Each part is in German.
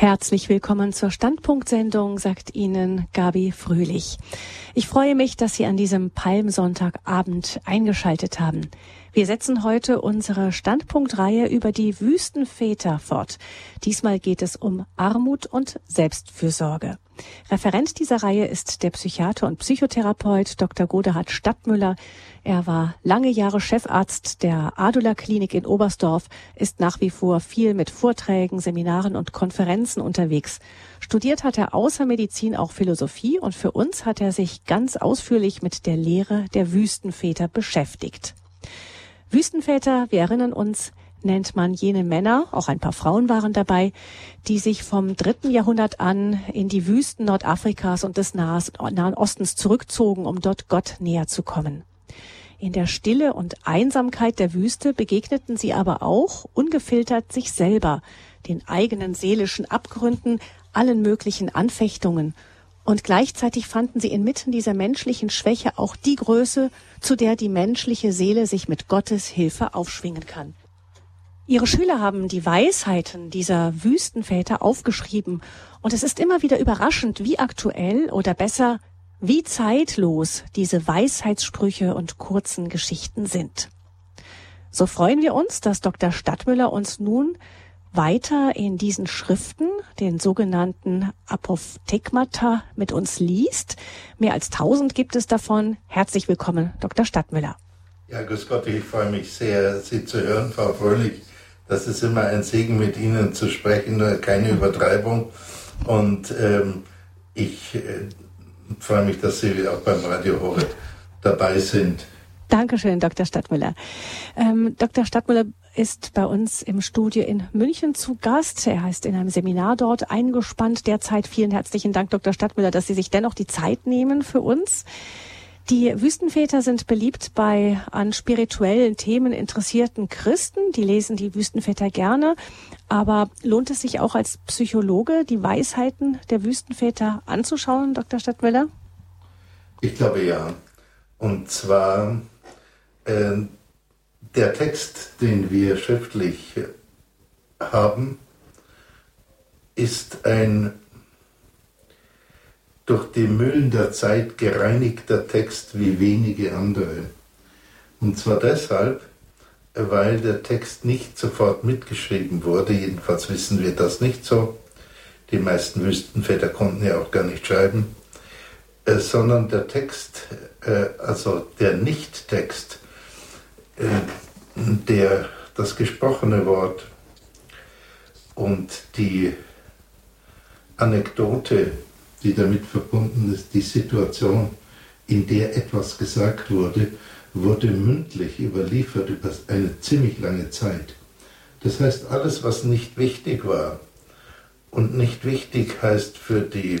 Herzlich willkommen zur Standpunktsendung, sagt Ihnen Gabi Fröhlich. Ich freue mich, dass Sie an diesem Palmsonntagabend eingeschaltet haben. Wir setzen heute unsere Standpunktreihe über die Wüstenväter fort. Diesmal geht es um Armut und Selbstfürsorge. Referent dieser Reihe ist der Psychiater und Psychotherapeut Dr. Godehard Stadtmüller. Er war lange Jahre Chefarzt der Adula Klinik in Oberstdorf, ist nach wie vor viel mit Vorträgen, Seminaren und Konferenzen unterwegs. Studiert hat er außer Medizin auch Philosophie und für uns hat er sich ganz ausführlich mit der Lehre der Wüstenväter beschäftigt. Wüstenväter, wir erinnern uns, nennt man jene Männer, auch ein paar Frauen waren dabei, die sich vom dritten Jahrhundert an in die Wüsten Nordafrikas und des Nahen Ostens zurückzogen, um dort Gott näher zu kommen. In der Stille und Einsamkeit der Wüste begegneten sie aber auch ungefiltert sich selber, den eigenen seelischen Abgründen, allen möglichen Anfechtungen. Und gleichzeitig fanden sie inmitten dieser menschlichen Schwäche auch die Größe, zu der die menschliche Seele sich mit Gottes Hilfe aufschwingen kann. Ihre Schüler haben die Weisheiten dieser Wüstenväter aufgeschrieben und es ist immer wieder überraschend, wie aktuell oder besser wie zeitlos diese Weisheitssprüche und kurzen Geschichten sind. So freuen wir uns, dass Dr. Stadtmüller uns nun weiter in diesen Schriften, den sogenannten Apophthegmata, mit uns liest. Mehr als tausend gibt es davon. Herzlich willkommen, Dr. Stadtmüller. Ja, grüß Gott, ich freue mich sehr, Sie zu hören, Frau Fröhlich. Das ist immer ein Segen, mit Ihnen zu sprechen, keine Übertreibung. Und ähm, ich äh, freue mich, dass Sie auch beim Radio Horeb dabei sind. Dankeschön, Dr. Stadtmüller. Ähm, Dr. Stadtmüller ist bei uns im Studio in München zu Gast. Er heißt in einem Seminar dort eingespannt derzeit. Vielen herzlichen Dank, Dr. Stadtmüller, dass Sie sich dennoch die Zeit nehmen für uns. Die Wüstenväter sind beliebt bei an spirituellen Themen interessierten Christen. Die lesen die Wüstenväter gerne. Aber lohnt es sich auch als Psychologe, die Weisheiten der Wüstenväter anzuschauen, Dr. Stadtmüller? Ich glaube ja. Und zwar äh, der Text, den wir schriftlich haben, ist ein durch die Mühlen der Zeit gereinigter Text wie wenige andere. Und zwar deshalb, weil der Text nicht sofort mitgeschrieben wurde, jedenfalls wissen wir das nicht so. Die meisten Wüstenväter konnten ja auch gar nicht schreiben, äh, sondern der Text, äh, also der Nicht-Text, der das gesprochene Wort und die Anekdote die damit verbunden ist, die Situation, in der etwas gesagt wurde, wurde mündlich überliefert über eine ziemlich lange Zeit. Das heißt, alles, was nicht wichtig war, und nicht wichtig heißt für die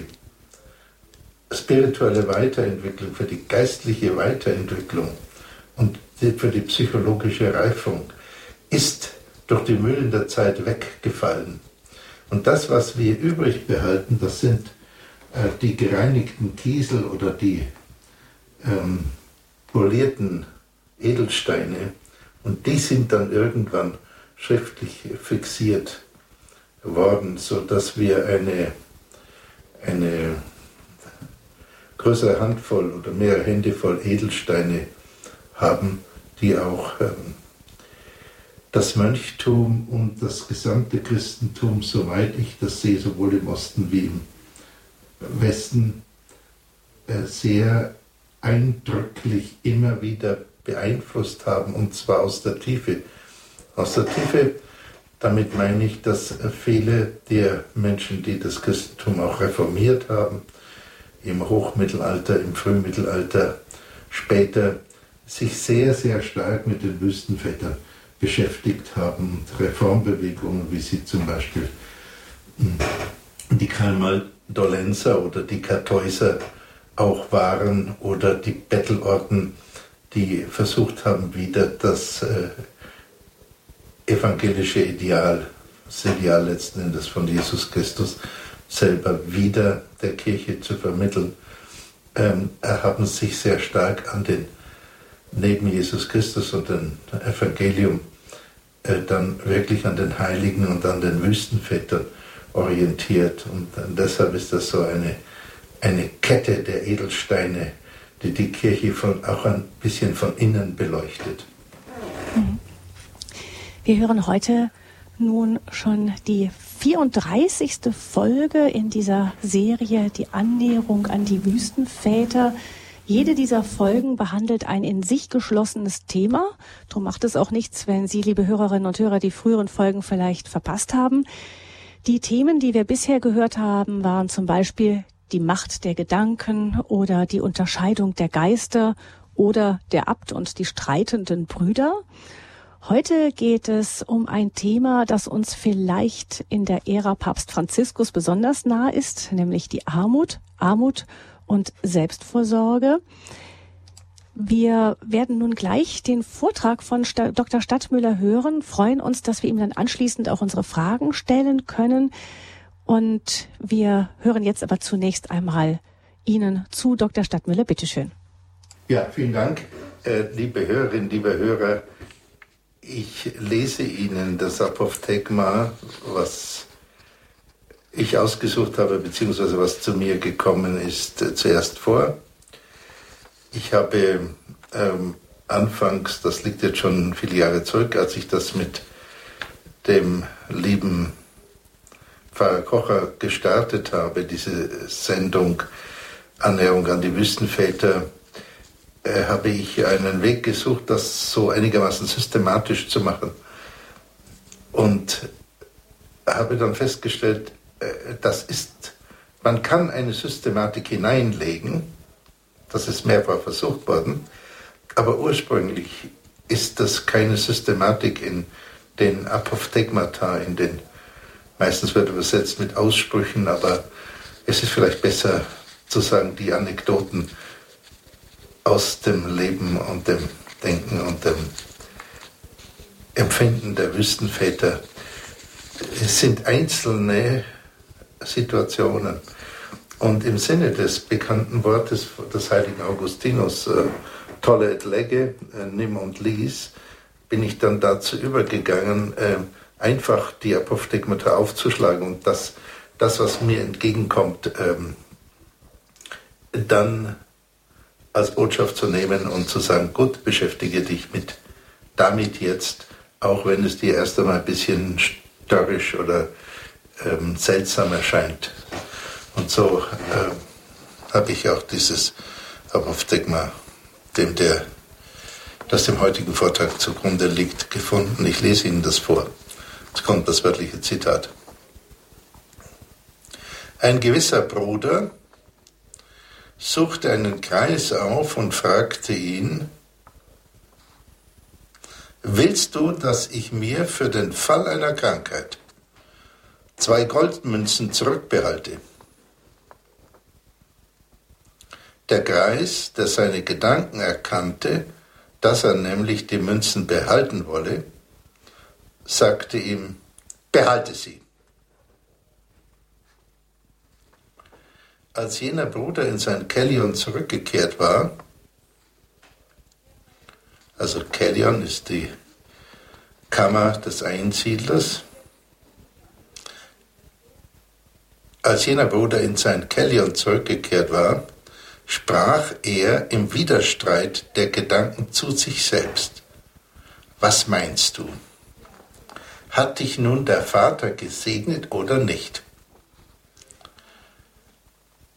spirituelle Weiterentwicklung, für die geistliche Weiterentwicklung und für die psychologische Reifung, ist durch die Mühlen der Zeit weggefallen. Und das, was wir übrig behalten, das sind äh, die gereinigten Kiesel oder die ähm, polierten Edelsteine und die sind dann irgendwann schriftlich fixiert worden, sodass wir eine, eine größere Handvoll oder mehrere Hände voll Edelsteine haben, die auch ähm, das Mönchtum und das gesamte Christentum, soweit ich das sehe, sowohl im Osten wie im Westen äh, sehr eindrücklich immer wieder beeinflusst haben, und zwar aus der Tiefe. Aus der Tiefe, damit meine ich, dass viele der Menschen, die das Christentum auch reformiert haben, im Hochmittelalter, im Frühmittelalter, später sich sehr, sehr stark mit den Wüstenvätern beschäftigt haben und Reformbewegungen, wie sie zum Beispiel hm, die Karl Dolenzer oder die Kartäuser auch waren oder die Bettelorden, die versucht haben, wieder das äh, evangelische Ideal, das Ideal letzten Endes von Jesus Christus selber wieder der Kirche zu vermitteln, ähm, haben sich sehr stark an den, neben Jesus Christus und dem Evangelium, äh, dann wirklich an den Heiligen und an den Wüstenvätern orientiert. Und deshalb ist das so eine, eine Kette der Edelsteine, die die Kirche von, auch ein bisschen von innen beleuchtet. Mhm. Wir hören heute nun schon die 34. Folge in dieser Serie, die Annäherung an die Wüstenväter. Jede dieser Folgen behandelt ein in sich geschlossenes Thema. Darum macht es auch nichts, wenn Sie, liebe Hörerinnen und Hörer, die früheren Folgen vielleicht verpasst haben. Die Themen, die wir bisher gehört haben, waren zum Beispiel die Macht der Gedanken oder die Unterscheidung der Geister oder der Abt und die streitenden Brüder. Heute geht es um ein Thema, das uns vielleicht in der Ära Papst Franziskus besonders nahe ist, nämlich die Armut. Armut und Selbstvorsorge. Wir werden nun gleich den Vortrag von Dr. Stadtmüller hören, freuen uns, dass wir ihm dann anschließend auch unsere Fragen stellen können. Und wir hören jetzt aber zunächst einmal Ihnen zu, Dr. Stadtmüller. Bitteschön. Ja, vielen Dank, äh, liebe Hörerinnen, liebe Hörer. Ich lese Ihnen das Apophthegma, was ich ausgesucht habe, beziehungsweise was zu mir gekommen ist, äh, zuerst vor. Ich habe ähm, anfangs, das liegt jetzt schon viele Jahre zurück, als ich das mit dem lieben Pfarrer Kocher gestartet habe, diese Sendung Annäherung an die Wüstenväter, äh, habe ich einen Weg gesucht, das so einigermaßen systematisch zu machen. Und habe dann festgestellt, das ist, man kann eine Systematik hineinlegen, das ist mehrfach versucht worden, aber ursprünglich ist das keine Systematik in den Apophthegmata, in den, meistens wird übersetzt mit Aussprüchen, aber es ist vielleicht besser zu sagen, die Anekdoten aus dem Leben und dem Denken und dem Empfinden der Wüstenväter. Sind einzelne Situationen. Und im Sinne des bekannten Wortes des heiligen Augustinus, äh, tolle et lege, äh, nimm und lies, bin ich dann dazu übergegangen, äh, einfach die Apophthegmata aufzuschlagen und das, das was mir entgegenkommt, ähm, dann als Botschaft zu nehmen und zu sagen, gut, beschäftige dich mit damit jetzt, auch wenn es dir erst einmal ein bisschen störrisch oder ähm, seltsam erscheint. Und so äh, habe ich auch dieses Apophthegma, dem der, das dem heutigen Vortrag zugrunde liegt, gefunden. Ich lese Ihnen das vor. Jetzt kommt das wörtliche Zitat. Ein gewisser Bruder suchte einen Kreis auf und fragte ihn, Willst du, dass ich mir für den Fall einer Krankheit zwei Goldmünzen zurückbehalte. Der Greis, der seine Gedanken erkannte, dass er nämlich die Münzen behalten wolle, sagte ihm, behalte sie. Als jener Bruder in sein Kellion zurückgekehrt war, also Kellion ist die Kammer des Einsiedlers, Als jener Bruder in sein Kellion zurückgekehrt war, sprach er im Widerstreit der Gedanken zu sich selbst. Was meinst du? Hat dich nun der Vater gesegnet oder nicht?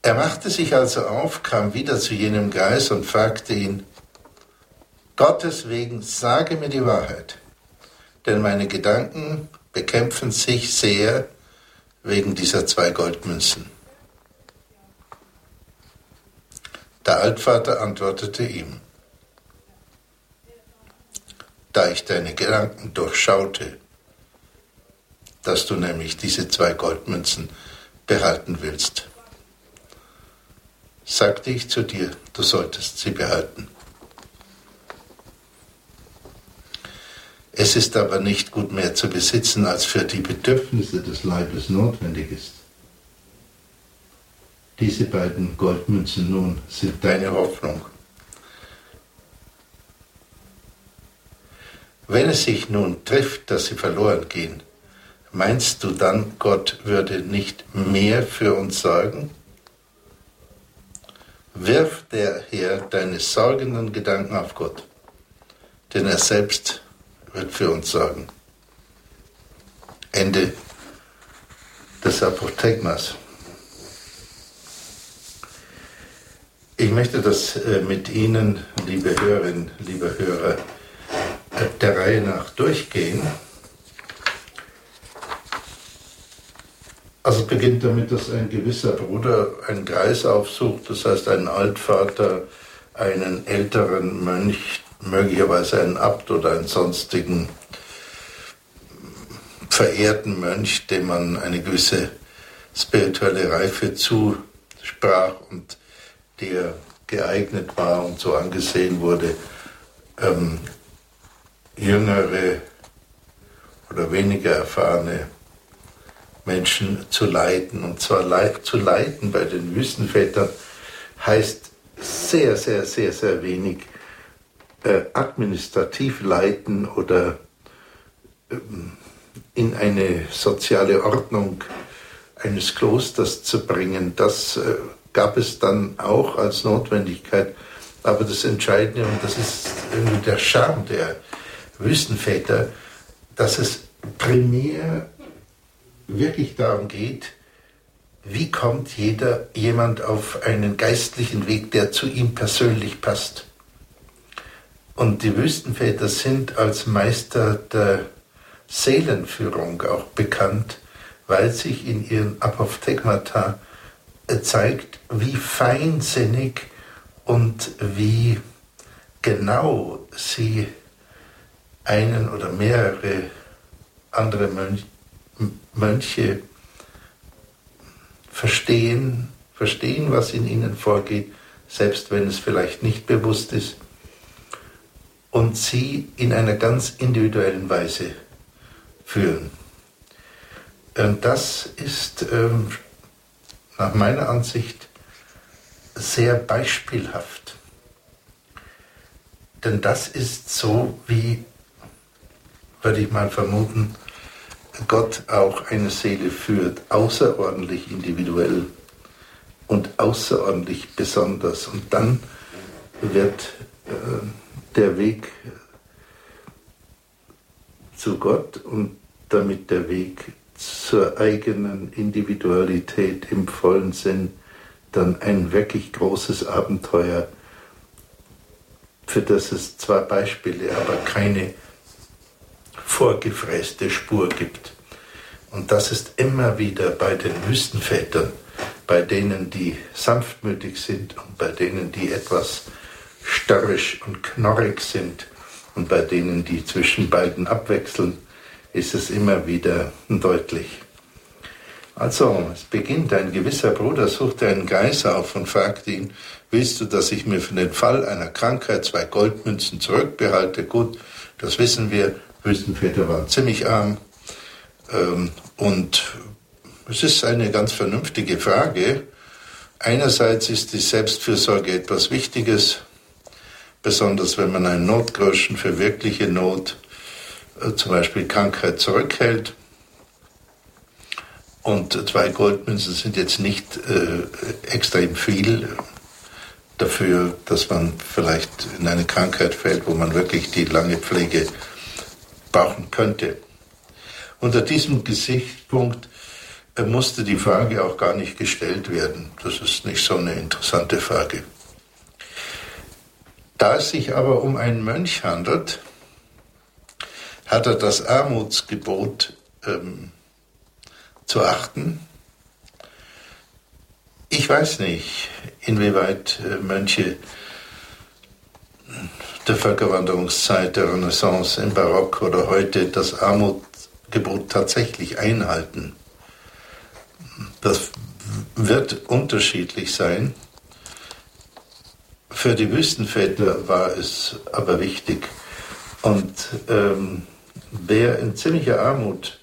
Er machte sich also auf, kam wieder zu jenem Geist und fragte ihn, Gottes wegen sage mir die Wahrheit, denn meine Gedanken bekämpfen sich sehr wegen dieser zwei Goldmünzen. Der Altvater antwortete ihm, da ich deine Gedanken durchschaute, dass du nämlich diese zwei Goldmünzen behalten willst, sagte ich zu dir, du solltest sie behalten. Es ist aber nicht gut mehr zu besitzen, als für die Bedürfnisse des Leibes notwendig ist. Diese beiden Goldmünzen nun sind deine Hoffnung. Wenn es sich nun trifft, dass sie verloren gehen, meinst du dann, Gott würde nicht mehr für uns sagen? Wirf daher deine sorgenden Gedanken auf Gott, denn er selbst wird für uns sorgen. Ende des Apothegmas. Ich möchte das äh, mit Ihnen, liebe Hörerinnen, liebe Hörer, äh, der Reihe nach durchgehen. Also beginnt damit, dass ein gewisser Bruder einen Kreis aufsucht, das heißt einen Altvater, einen älteren Mönch, möglicherweise einen Abt oder einen sonstigen verehrten Mönch, dem man eine gewisse spirituelle Reife zusprach und der geeignet war und so angesehen wurde, ähm, jüngere oder weniger erfahrene Menschen zu leiten. Und zwar zu leiten bei den Wüstenvätern heißt sehr, sehr, sehr, sehr wenig äh, administrativ leiten oder ähm, in eine soziale Ordnung eines Klosters zu bringen. Das äh, gab es dann auch als Notwendigkeit. Aber das Entscheidende, und das ist irgendwie der Charme der Wüstenväter, dass es primär wirklich darum geht, wie kommt jeder, jemand auf einen geistlichen Weg, der zu ihm persönlich passt. Und die Wüstenväter sind als Meister der Seelenführung auch bekannt, weil sich in ihren Apophthegmata zeigt, wie feinsinnig und wie genau sie einen oder mehrere andere Mönche Mönche verstehen, verstehen, was in ihnen vorgeht, selbst wenn es vielleicht nicht bewusst ist, und sie in einer ganz individuellen Weise führen. Und das ist ähm, nach meiner Ansicht sehr beispielhaft. Denn das ist so, wie, würde ich mal vermuten, Gott auch eine Seele führt, außerordentlich individuell und außerordentlich besonders. Und dann wird äh, der Weg zu Gott und damit der Weg zur eigenen Individualität im vollen Sinn dann ein wirklich großes Abenteuer, für das es zwar Beispiele, aber keine vorgefräste Spur gibt. Und das ist immer wieder bei den Wüstenvätern, bei denen, die sanftmütig sind und bei denen, die etwas störrisch und knorrig sind und bei denen, die zwischen beiden abwechseln, ist es immer wieder deutlich. Also, es beginnt, ein gewisser Bruder suchte einen Geist auf und fragte ihn, willst du, dass ich mir für den Fall einer Krankheit zwei Goldmünzen zurückbehalte? Gut, das wissen wir, Wüstenväter waren ziemlich arm. Ähm, und es ist eine ganz vernünftige Frage. Einerseits ist die Selbstfürsorge etwas Wichtiges, besonders wenn man einen Notgroschen für wirkliche Not, äh, zum Beispiel Krankheit, zurückhält. Und zwei Goldmünzen sind jetzt nicht äh, extrem viel dafür, dass man vielleicht in eine Krankheit fällt, wo man wirklich die lange Pflege brauchen könnte. Unter diesem Gesichtspunkt äh, musste die Frage auch gar nicht gestellt werden. Das ist nicht so eine interessante Frage. Da es sich aber um einen Mönch handelt, hat er das Armutsgebot ähm, zu achten. Ich weiß nicht, inwieweit äh, Mönche der Völkerwanderungszeit, der Renaissance, im Barock oder heute das Armutgebot tatsächlich einhalten. Das wird unterschiedlich sein. Für die Wüstenväter war es aber wichtig. Und ähm, wer in ziemlicher Armut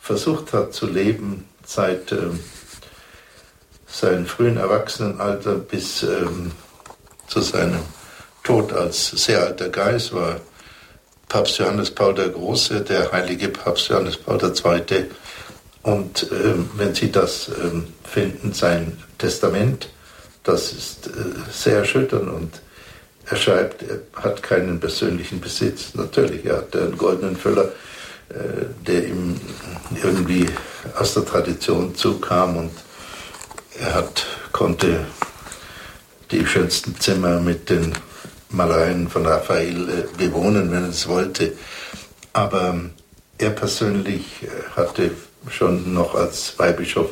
versucht hat zu leben, seit ähm, seinem frühen Erwachsenenalter bis ähm, zu seinem Tod als sehr alter Geist war Papst Johannes Paul der Große, der heilige Papst Johannes Paul II. Und äh, wenn Sie das äh, finden, sein Testament, das ist äh, sehr erschütternd und er schreibt, er hat keinen persönlichen Besitz. Natürlich, er hat einen goldenen Füller, äh, der ihm irgendwie aus der Tradition zukam und er hat, konnte die schönsten Zimmer mit den Malereien von Raphael äh, bewohnen, wenn er es wollte. Aber er persönlich hatte schon noch als Weihbischof,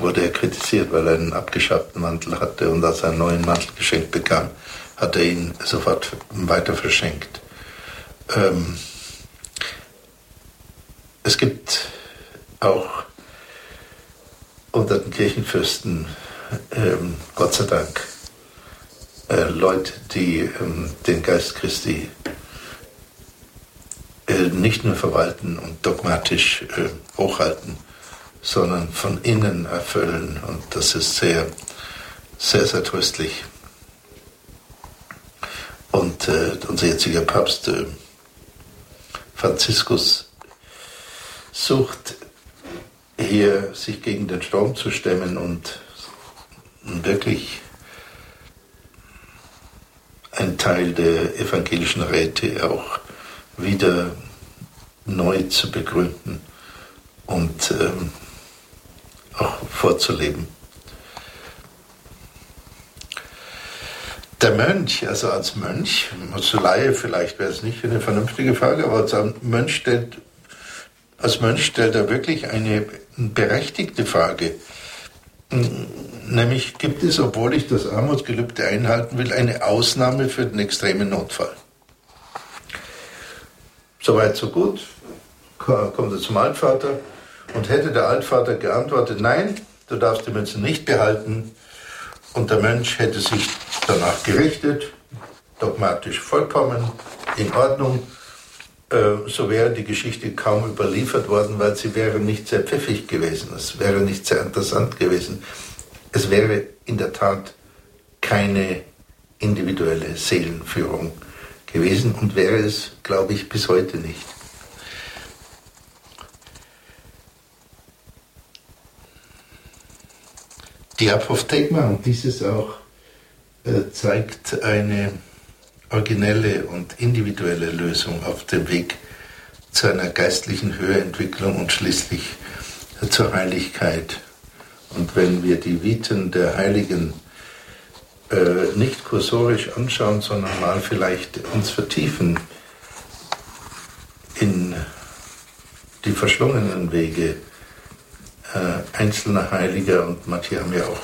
wurde er kritisiert, weil er einen abgeschabten Mantel hatte und als er einen neuen Mantel geschenkt bekam, hat er ihn sofort weiter verschenkt. Ähm, es gibt auch unter den Kirchenfürsten, ähm, Gott sei Dank, äh, Leute, die ähm, den Geist Christi äh, nicht nur verwalten und dogmatisch äh, hochhalten, sondern von innen erfüllen. Und das ist sehr, sehr, sehr tröstlich. Und äh, unser jetziger Papst äh, Franziskus sucht hier sich gegen den Sturm zu stemmen und wirklich ein Teil der evangelischen Räte auch wieder neu zu begründen und ähm, vorzuleben. Der Mönch, also als Mönch, als Laie vielleicht wäre es nicht eine vernünftige Frage, aber als Mönch stellt, als Mönch stellt er wirklich eine berechtigte Frage. Nämlich gibt es, obwohl ich das Armutsgelübde einhalten will, eine Ausnahme für den extremen Notfall. Soweit, so gut. Kommt er zum Altvater und hätte der Altvater geantwortet, nein, du darfst die Münze nicht behalten. Und der Mönch hätte sich danach gerichtet, dogmatisch vollkommen, in Ordnung. Äh, so wäre die Geschichte kaum überliefert worden, weil sie wäre nicht sehr pfiffig gewesen. Es wäre nicht sehr interessant gewesen es wäre in der Tat keine individuelle Seelenführung gewesen und wäre es, glaube ich, bis heute nicht. Die Apophthegma, und dieses auch, äh, zeigt eine originelle und individuelle Lösung auf dem Weg zu einer geistlichen Höherentwicklung und schließlich zur Heiligkeit. Und wenn wir die Viten der Heiligen äh, nicht kursorisch anschauen, sondern mal vielleicht uns vertiefen in die verschlungenen Wege äh, einzelner Heiliger und manche haben ja auch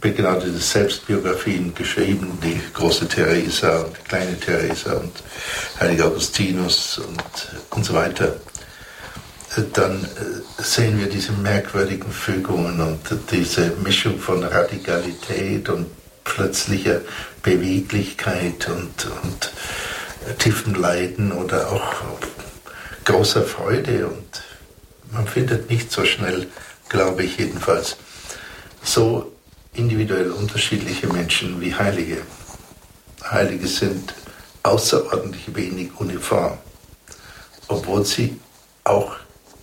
begnadete Selbstbiografien geschrieben, die große Theresa und die kleine Theresa und Heiliger Augustinus und, und so weiter dann äh, sehen wir diese merkwürdigen Fügungen und diese Mischung von Radikalität und plötzlicher Beweglichkeit und, und tiefen Leiden oder auch großer Freude. Und man findet nicht so schnell, glaube ich jedenfalls, so individuell unterschiedliche Menschen wie Heilige. Heilige sind außerordentlich wenig uniform, obwohl sie auch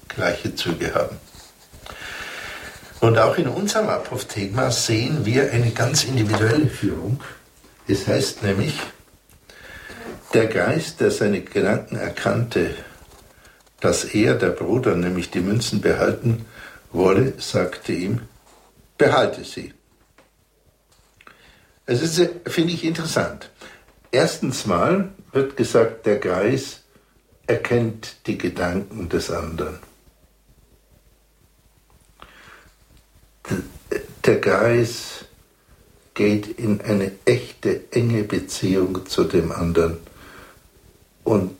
gleiche Züge haben. Und auch in unserem Apophthegma sehen wir eine ganz individuelle Führung. Es heißt nämlich, der Geist, der seine Gedanken erkannte, dass er, der Bruder, nämlich die Münzen behalten wolle, sagte ihm, behalte sie. Es ist, finde ich, interessant. Erstens mal wird gesagt, der Geist erkennt die Gedanken des anderen. der Geist geht in eine echte, enge Beziehung zu dem anderen und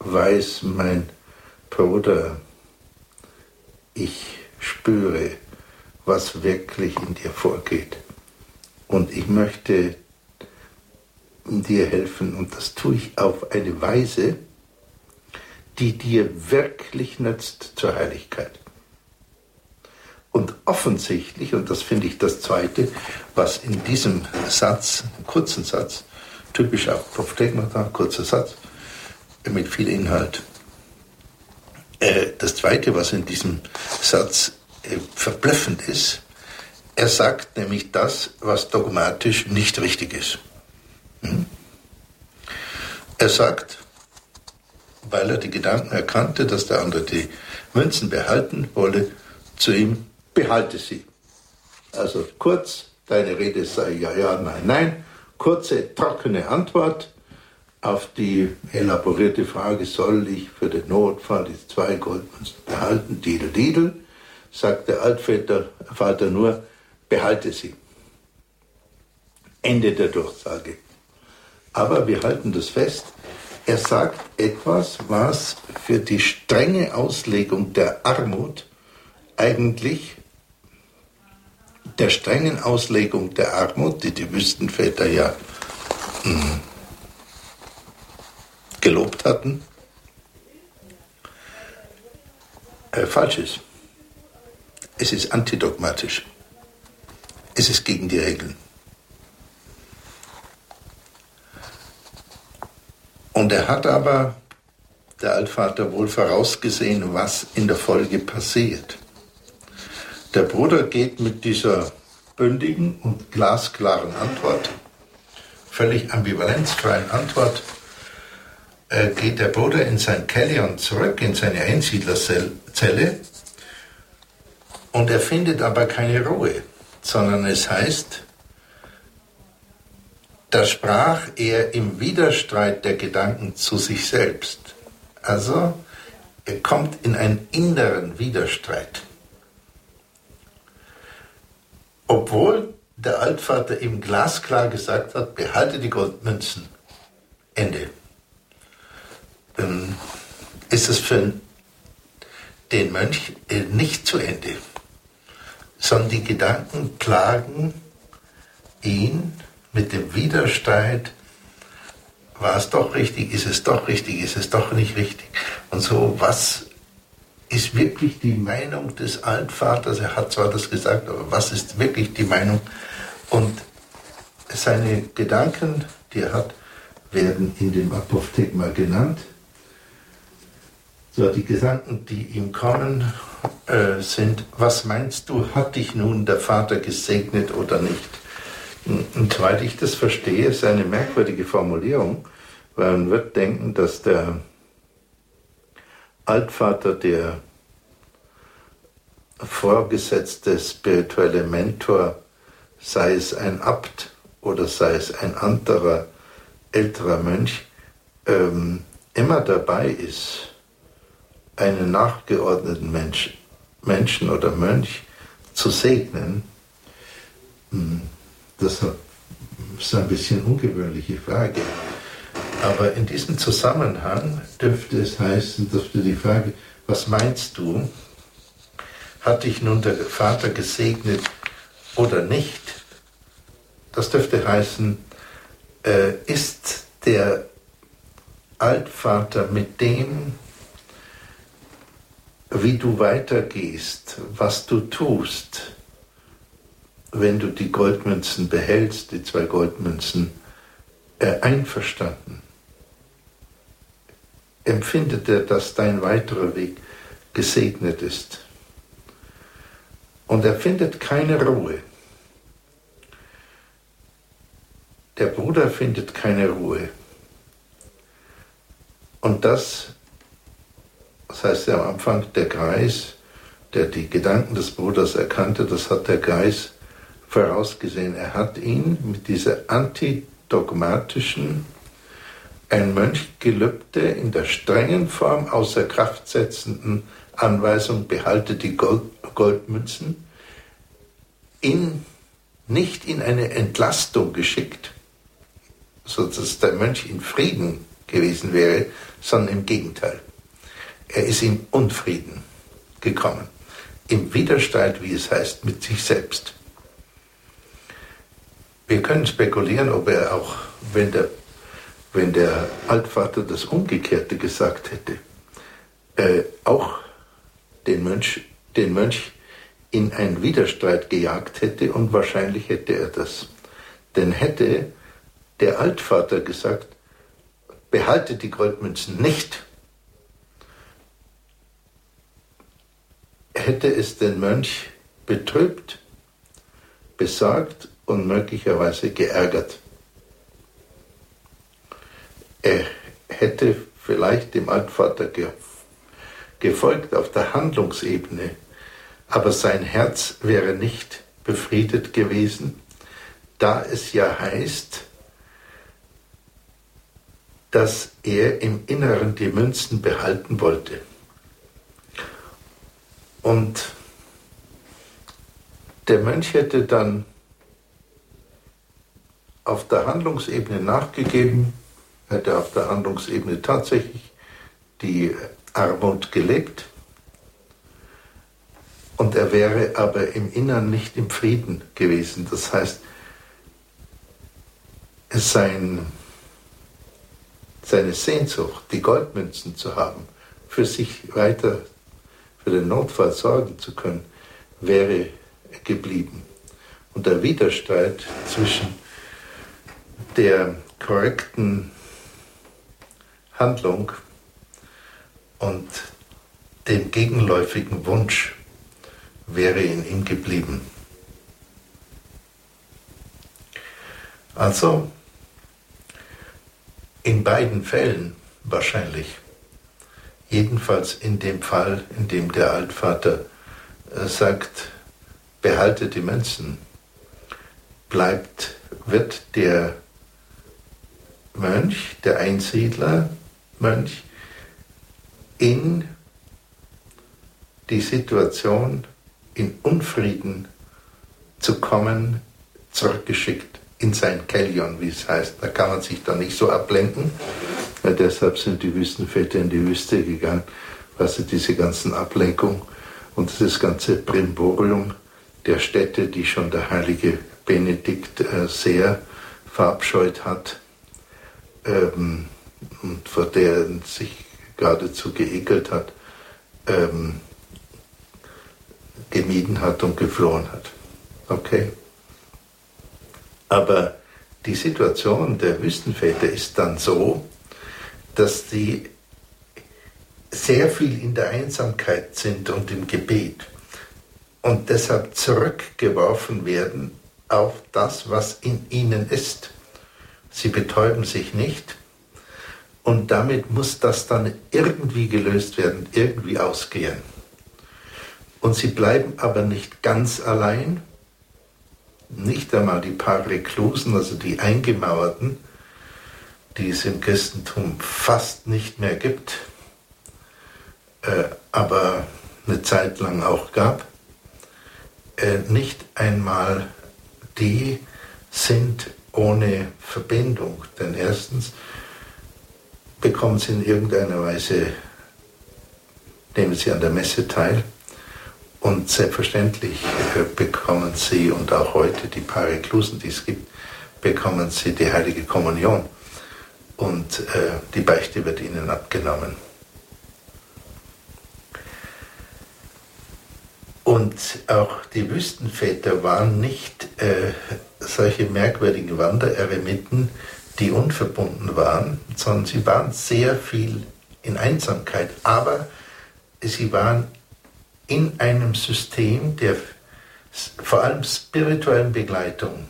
weiß, mein Bruder, ich spüre, was wirklich in dir vorgeht. Und ich möchte dir helfen und das tue ich auf eine Weise, die dir wirklich nützt zur Heiligkeit. Und offensichtlich, und das finde ich das Zweite, was in diesem Satz, kurzen Satz, typisch Apothekenmaterial, kurzer Satz, mit viel Inhalt. Äh, das Zweite, was in diesem Satz äh, verblüffend ist, er sagt nämlich das, was dogmatisch nicht richtig ist. Hm? Er sagt, weil er die Gedanken erkannte, dass der andere die Münzen behalten wolle, zu ihm, behalte sie. Also kurz, deine Rede sei ja, ja, nein, nein. Kurze, trockene Antwort auf die elaborierte Frage, soll ich für den Notfall die zwei Goldmünzen behalten, Didel, Didel, sagt der Altväter Vater nur, behalte sie. Ende der Durchsage. Aber wir halten das fest, er sagt etwas, was für die strenge Auslegung der Armut eigentlich der strengen Auslegung der Armut, die die Wüstenväter ja mh, hm, gelobt hatten, äh, falsch ist. Es ist antidogmatisch. Es ist gegen die Regeln. Und er hat aber, der Altvater, wohl vorausgesehen, was in der Folge passiert. Der Bruder geht mit dieser bündigen und glasklaren Antwort, völlig ambivalenzfreien Antwort, äh, geht der Bruder in sein Kellion zurück, in seine Einsiedlerzelle, und er findet aber keine Ruhe, sondern es heißt, da sprach er im Widerstreit der Gedanken zu sich selbst. Also, er kommt in einen inneren Widerstreit. Obwohl der Altvater ihm glasklar gesagt hat, behalte die Goldmünzen. Ende. Dann ist es für den Mönch äh, nicht zu Ende, sondern die Gedanken plagen ihn mit dem Widerstreit, war es doch richtig, ist es doch richtig, ist es doch nicht richtig. Und so, was ist wirklich die Meinung des Altvaters? Er hat zwar das gesagt, aber was ist wirklich die Meinung? Und seine Gedanken, die er hat, werden in dem Apophthegma genannt. So, die Gedanken, die ihm kommen, äh, sind, was meinst du, hat dich nun der Vater gesegnet oder nicht? Und soweit ich das verstehe, ist eine merkwürdige Formulierung, weil man wird denken, dass der Altvater, der vorgesetzte spirituelle Mentor, sei es ein Abt oder sei es ein anderer älterer Mönch, ähm, immer dabei ist, einen nachgeordneten Mensch, Menschen oder Mönch zu segnen, hm, das ist eine bisschen ungewöhnliche Frage. Aber in diesem Zusammenhang dürfte es heißen, dürfte die Frage, was meinst du, hat dich nun der Vater gesegnet oder nicht? Das dürfte heißen, äh, ist der Altvater mit dem, wie du weitergehst, was du tust, wenn du die Goldmünzen behältst, die zwei Goldmünzen, äh, einverstanden? Empfindet er, dass dein weiterer Weg gesegnet ist? Und er findet keine Ruhe. Der Bruder findet keine Ruhe. Und das, das heißt ja am Anfang, der Kreis, der die Gedanken des Bruders erkannte, das hat der Geist vorausgesehen. Er hat ihn mit dieser antidogmatischen, ein Mönchgelübde in der strengen Form außer Kraft setzenden Anweisung, behalte die Gold, Goldmünzen, in, nicht in eine Entlastung geschickt, sodass der Mönch in Frieden gewesen wäre, sondern im Gegenteil. Er ist in Unfrieden gekommen, im Widerstreit, wie es heißt, mit sich selbst. Wir können spekulieren, ob er auch, wenn der, wenn der Altvater das Umgekehrte gesagt hätte, äh, auch den Mönch, den Mönch in einen Widerstreit gejagt hätte und wahrscheinlich hätte er das. Denn hätte der Altvater gesagt, behalte die Goldmünzen nicht, hätte es den Mönch betrübt, besorgt und möglicherweise geärgert. Er hätte vielleicht dem Altvater gefolgt auf der Handlungsebene, aber sein Herz wäre nicht befriedet gewesen, da es ja heißt, dass er im Inneren die Münzen behalten wollte. Und der Mönch hätte dann auf der Handlungsebene nachgegeben, hätte auf der Handlungsebene tatsächlich die Armut gelebt und er wäre aber im Innern nicht im Frieden gewesen. Das heißt, sein, seine Sehnsucht, die Goldmünzen zu haben, für sich weiter für den Notfall sorgen zu können, wäre geblieben. Und der Widerstreit zwischen der korrekten Handlung und dem gegenläufigen Wunsch wäre in ihm geblieben. Also in beiden Fällen wahrscheinlich, jedenfalls in dem Fall, in dem der Altvater äh, sagt, behalte die Münzen, bleibt, wird der Mönch, der Einsiedler, Mönch, in die Situation in Unfrieden zu kommen, zurückgeschickt in sein Kellion, wie es heißt. Da kann man sich dann nicht so ablenken. Weil deshalb sind die Wüstenväter in die Wüste gegangen, weil sie diese ganzen Ablenkungen und das ganze Brimborium der Städte, die schon der heilige Benedikt äh, sehr verabscheut hat ähm, und vor der er sich geradezu geekelt hat, ähm, gemieden hat und geflohen hat. Okay? Aber die Situation der Wüstenväter ist dann so, dass sie sehr viel in der Einsamkeit sind und im Gebet und deshalb zurückgeworfen werden auf das, was in ihnen ist. Sie betäuben sich nicht und damit muss das dann irgendwie gelöst werden, irgendwie ausgehen. Und sie bleiben aber nicht ganz allein, nicht einmal die paar Reklusen, also die Eingemauerten, die es im Christentum fast nicht mehr gibt, äh, aber eine Zeit lang auch gab, äh, nicht einmal die sind ohne Verbindung. Denn erstens bekommen sie in irgendeiner Weise, nehmen sie an der Messe teil, und selbstverständlich äh, bekommen sie, und auch heute die paar Reklusen, die es gibt, bekommen sie die heilige Kommunion. Und äh, die Beichte wird ihnen abgenommen. Und auch die Wüstenväter waren nicht äh, solche merkwürdigen Wandereremiten, die unverbunden waren, sondern sie waren sehr viel in Einsamkeit. Aber sie waren in einem System der vor allem spirituellen Begleitung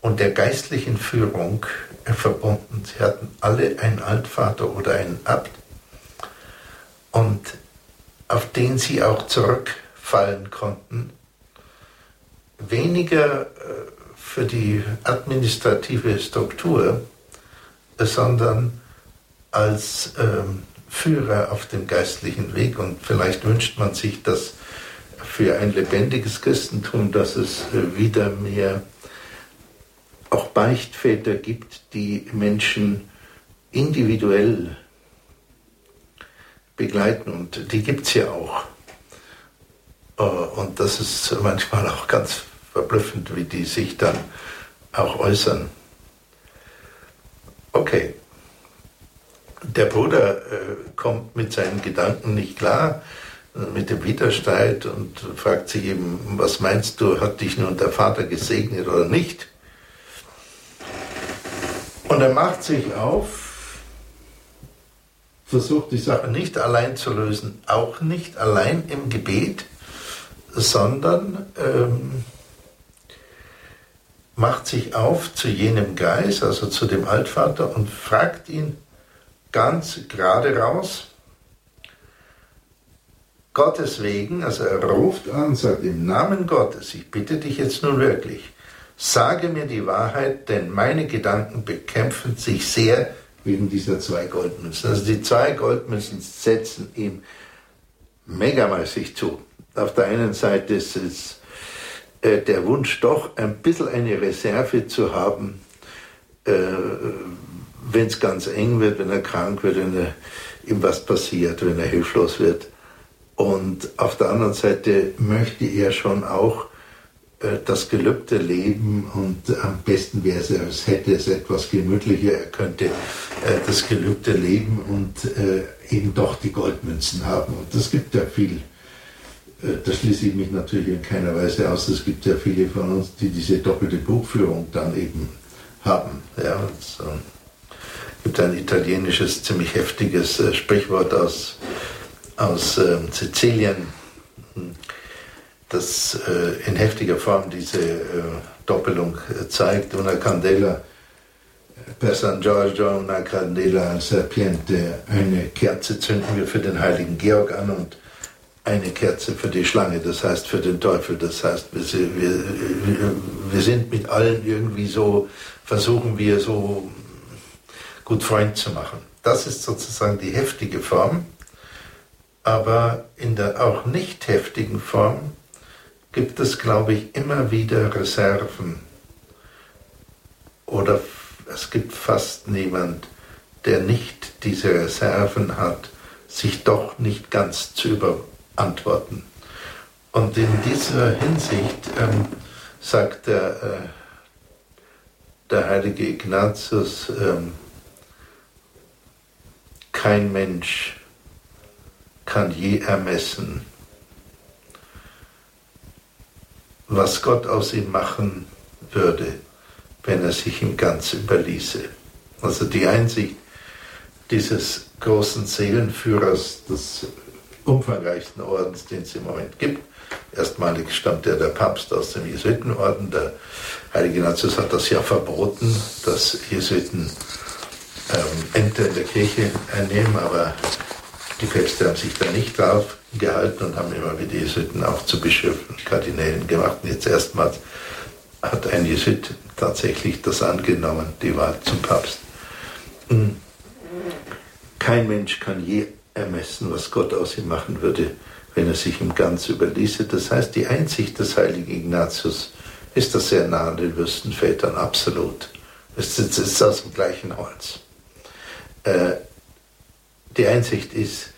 und der geistlichen Führung verbunden. Sie hatten alle einen Altvater oder einen Abt und auf den sie auch zurückfallen konnten. Weniger äh, für die administrative Struktur, sondern als ähm, Führer auf dem geistlichen Weg. Und vielleicht wünscht man sich das für ein lebendiges Christentum, dass es äh, wieder mehr auch Beichtväter gibt, die Menschen individuell begleiten. Und die gibt es ja auch. Äh, und das ist manchmal auch ganz verblüffend, wie die sich dann auch äußern. Okay der Bruder äh, kommt mit seinen Gedanken nicht klar, äh, mit dem Widerstreit und fragt sich eben, was meinst du, hat dich nun der Vater gesegnet oder nicht? Und er macht sich auf, versucht die Sache nicht allein zu lösen, auch nicht allein im Gebet, sondern ähm, macht sich auf zu jenem Geist, also zu dem Altvater, und fragt ihn ganz gerade raus, Gottes wegen, also er ruft an, sagt im Namen Gottes, ich bitte dich jetzt nun wirklich, sage mir die Wahrheit, denn meine Gedanken bekämpfen sich sehr wegen dieser zwei Goldmünzen. Also die zwei Goldmünzen setzen ihm megamäßig zu. Auf der einen Seite ist es äh, der Wunsch, doch ein bisschen eine Reserve zu haben, äh, wenn es ganz eng wird, wenn er krank wird, wenn er, ihm was passiert, wenn er hilflos wird. Und auf der anderen Seite möchte er schon auch äh, das gelübde Leben und am besten wäre es, als hätte es etwas gemütlicher, er könnte äh, das gelübde Leben und äh, eben doch die Goldmünzen haben. Und das gibt ja viel. Da schließe ich mich natürlich in keiner Weise aus. Es gibt ja viele von uns, die diese doppelte Buchführung dann eben haben. Ja, es gibt ein italienisches, ziemlich heftiges Sprichwort aus, aus ähm, Sizilien das äh, in heftiger Form diese äh, Doppelung äh, zeigt. Una candela per San Giorgio, una candela serpiente. Eine Kerze zünden wir für den heiligen Georg an und eine Kerze für die Schlange, das heißt für den Teufel. Das heißt, wir, wir, wir sind mit allen irgendwie so, versuchen wir so gut Freund zu machen. Das ist sozusagen die heftige Form. Aber in der auch nicht heftigen Form gibt es, glaube ich, immer wieder Reserven. Oder es gibt fast niemand, der nicht diese Reserven hat, sich doch nicht ganz zu überantworten. Und in dieser Hinsicht ähm, sagt der, äh, der heilige Ignatius, ähm, kein Mensch kann je ermessen, was Gott aus ihm machen würde, wenn er sich ihm ganz überließe. Also die Einsicht dieses großen Seelenführers des umfangreichsten Ordens, den es im Moment gibt. Erstmalig stammt ja der Papst aus dem Jesuitenorden. Der heilige Ignatius hat das ja verboten, dass Jesuiten ähm, Ämter in der Kirche einnehmen, aber die Päpste haben sich da nicht drauf gehalten und haben immer wieder Jesuiten auch zu Bischöfen, Kardinälen gemacht. Und jetzt erstmals hat ein Jesuit tatsächlich das angenommen, die Wahl zum Papst. Hm. Kein Mensch kann je ermessen, was Gott aus ihm machen würde, wenn er sich ihm ganz überließe. Das heißt, die Einsicht des heiligen Ignatius ist das sehr nah an den Wüstenvätern, absolut. Es ist aus dem gleichen Holz. Äh, die Einsicht ist,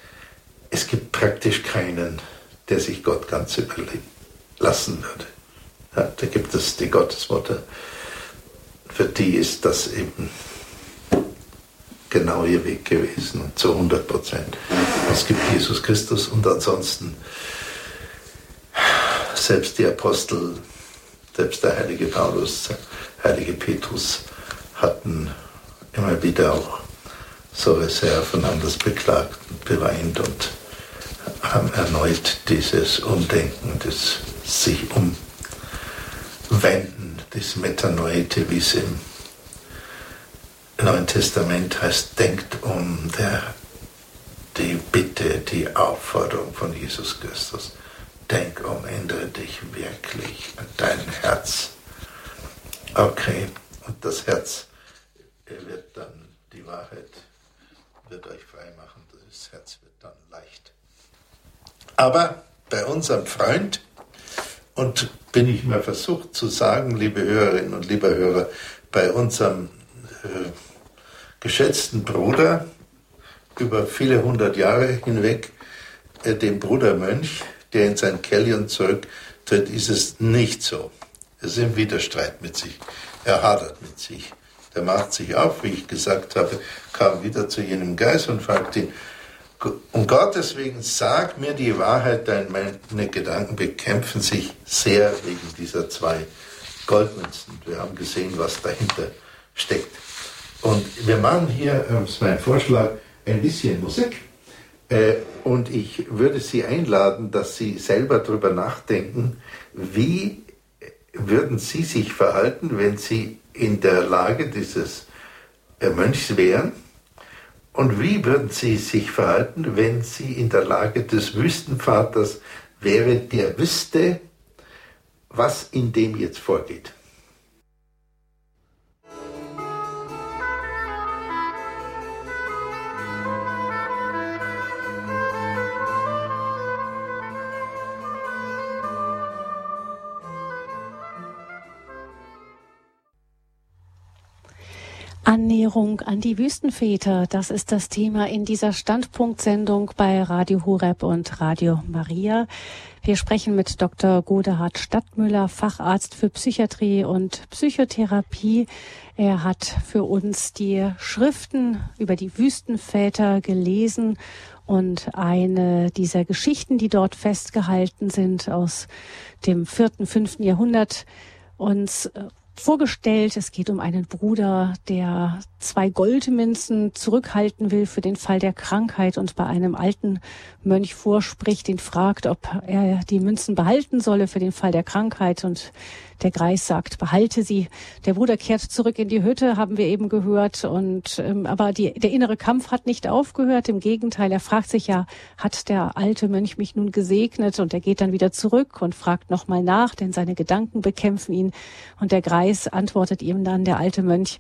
es gibt praktisch keinen, der sich Gott ganz überlassen würde. Ja, da gibt es die Gottesmutter, für die ist das eben genau ihr Weg gewesen, zu 100 Prozent. Es gibt Jesus Christus und ansonsten selbst die Apostel, selbst der heilige Paulus, der heilige Petrus hatten immer wieder auch so haben das beklagt und beweint und haben erneut dieses Umdenken, das sich umwenden, das Metanoite, wie es im Neuen Testament heißt, denkt um der, die Bitte, die Aufforderung von Jesus Christus. Denk um, ändere dich wirklich an dein Herz. Okay, und das Herz wird dann die Wahrheit, wird euch frei machen, das Herz wird dann leicht. Aber bei unserem Freund, und bin ich mal versucht zu sagen, liebe Hörerinnen und lieber Hörer, bei unserem äh, geschätzten Bruder über viele hundert Jahre hinweg, äh, dem Bruder Mönch, der in sein Kellern zurücktritt, ist es nicht so. Er ist im Widerstreit mit sich. Er hadert mit sich. Der macht sich auf, wie ich gesagt habe, kam wieder zu jenem Geist und fragt ihn, um Gottes wegen, sag mir die Wahrheit, denn meine Gedanken bekämpfen sich sehr wegen dieser zwei Goldmünzen. Wir haben gesehen, was dahinter steckt. Und wir machen hier, das ist mein Vorschlag, ein bisschen Musik. Äh, und ich würde Sie einladen, dass Sie selber darüber nachdenken, wie würden Sie sich verhalten, wenn Sie in der Lage dieses äh, Mönchs wären? Und wie würden Sie sich verhalten, wenn Sie in der Lage des Wüstenvaters wären, der wüsste, was in dem jetzt vorgeht? Annäherung an die Wüstenväter, das ist das Thema in dieser Standpunktsendung bei Radio Horeb und Radio Maria. Wir sprechen mit Dr. Godehard Stadtmüller, Facharzt für Psychiatrie und Psychotherapie. Er hat für uns die Schriften über die Wüstenväter gelesen und eine dieser Geschichten, die dort festgehalten sind aus dem vierten, fünften Jahrhundert, uns äh, vorgestellt. Es geht um einen Bruder, der zwei Goldmünzen zurückhalten will für den Fall der Krankheit und bei einem alten Mönch vorspricht, ihn fragt, ob er die Münzen behalten solle für den Fall der Krankheit und der Greis sagt, behalte sie. Der Bruder kehrt zurück in die Hütte, haben wir eben gehört. Und ähm, aber die, der innere Kampf hat nicht aufgehört. Im Gegenteil, er fragt sich ja, hat der alte Mönch mich nun gesegnet? Und er geht dann wieder zurück und fragt nochmal nach, denn seine Gedanken bekämpfen ihn. Und der Greis antwortet ihm dann, der alte Mönch,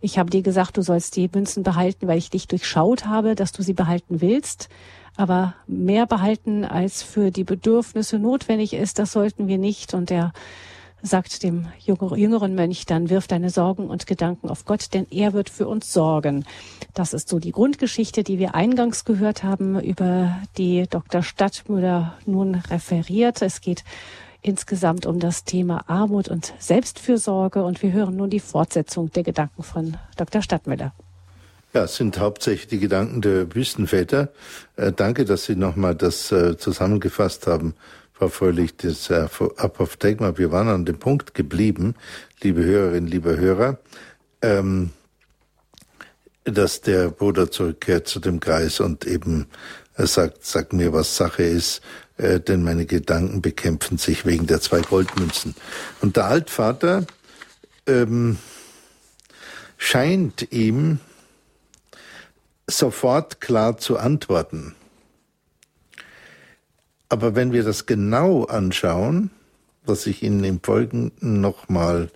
ich habe dir gesagt, du sollst die Münzen behalten, weil ich dich durchschaut habe, dass du sie behalten willst. Aber mehr behalten, als für die Bedürfnisse notwendig ist, das sollten wir nicht. Und der sagt dem jüngeren Mönch dann, wirf deine Sorgen und Gedanken auf Gott, denn er wird für uns sorgen. Das ist so die Grundgeschichte, die wir eingangs gehört haben, über die Dr. Stadtmüller nun referiert. Es geht insgesamt um das Thema Armut und Selbstfürsorge und wir hören nun die Fortsetzung der Gedanken von Dr. Stadtmüller. Ja, es sind hauptsächlich die Gedanken der Wüstenväter. Äh, danke, dass Sie nochmal das äh, zusammengefasst haben Frau Fröhlich, das äh, Apophthegma, wir waren an dem Punkt geblieben, liebe Hörerinnen, liebe Hörer, ähm, dass der Bruder zurückkehrt zu dem Kreis und eben äh, sagt, sag mir, was Sache ist, äh, denn meine Gedanken bekämpfen sich wegen der zwei Goldmünzen. Und der Altvater ähm, scheint ihm sofort klar zu antworten. Aber wenn wir das genau anschauen, was ich Ihnen im Folgenden nochmal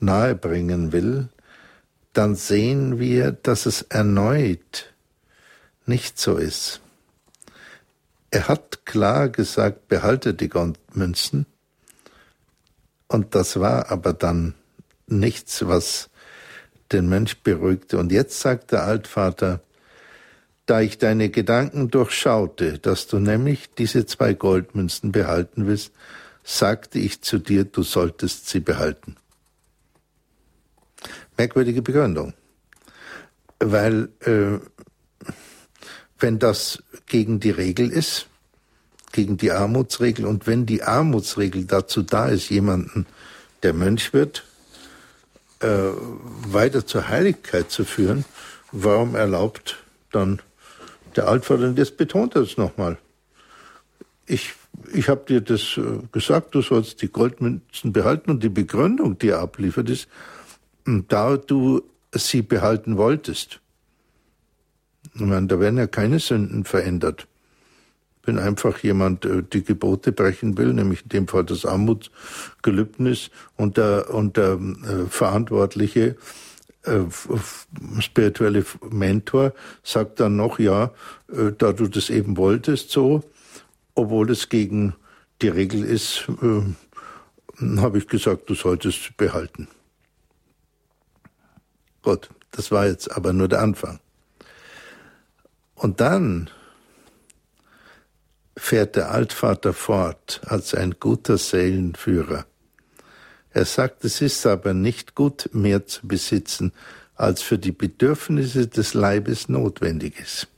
nahebringen will, dann sehen wir, dass es erneut nicht so ist. Er hat klar gesagt, behalte die Goldmünzen. Und das war aber dann nichts, was den Mönch beruhigte. Und jetzt sagt der Altvater, da ich deine Gedanken durchschaute, dass du nämlich diese zwei Goldmünzen behalten willst, sagte ich zu dir, du solltest sie behalten. Merkwürdige Begründung. Weil äh, wenn das gegen die Regel ist, gegen die Armutsregel, und wenn die Armutsregel dazu da ist, jemanden, der Mönch wird, äh, weiter zur Heiligkeit zu führen, warum erlaubt dann der das betont es nochmal. Ich, ich habe dir das äh, gesagt, du sollst die Goldmünzen behalten und die Begründung, die er abliefert, ist, da du sie behalten wolltest. Ich meine, da werden ja keine Sünden verändert. Wenn einfach jemand äh, die Gebote brechen will, nämlich in dem Fall das Armutsgelübnis und der, und der äh, Verantwortliche spirituelle Mentor sagt dann noch, ja, äh, da du das eben wolltest so, obwohl es gegen die Regel ist, äh, habe ich gesagt, du solltest behalten. Gut, das war jetzt aber nur der Anfang. Und dann fährt der Altvater fort als ein guter Seelenführer. Er sagt, es ist aber nicht gut, mehr zu besitzen, als für die Bedürfnisse des Leibes notwendig ist.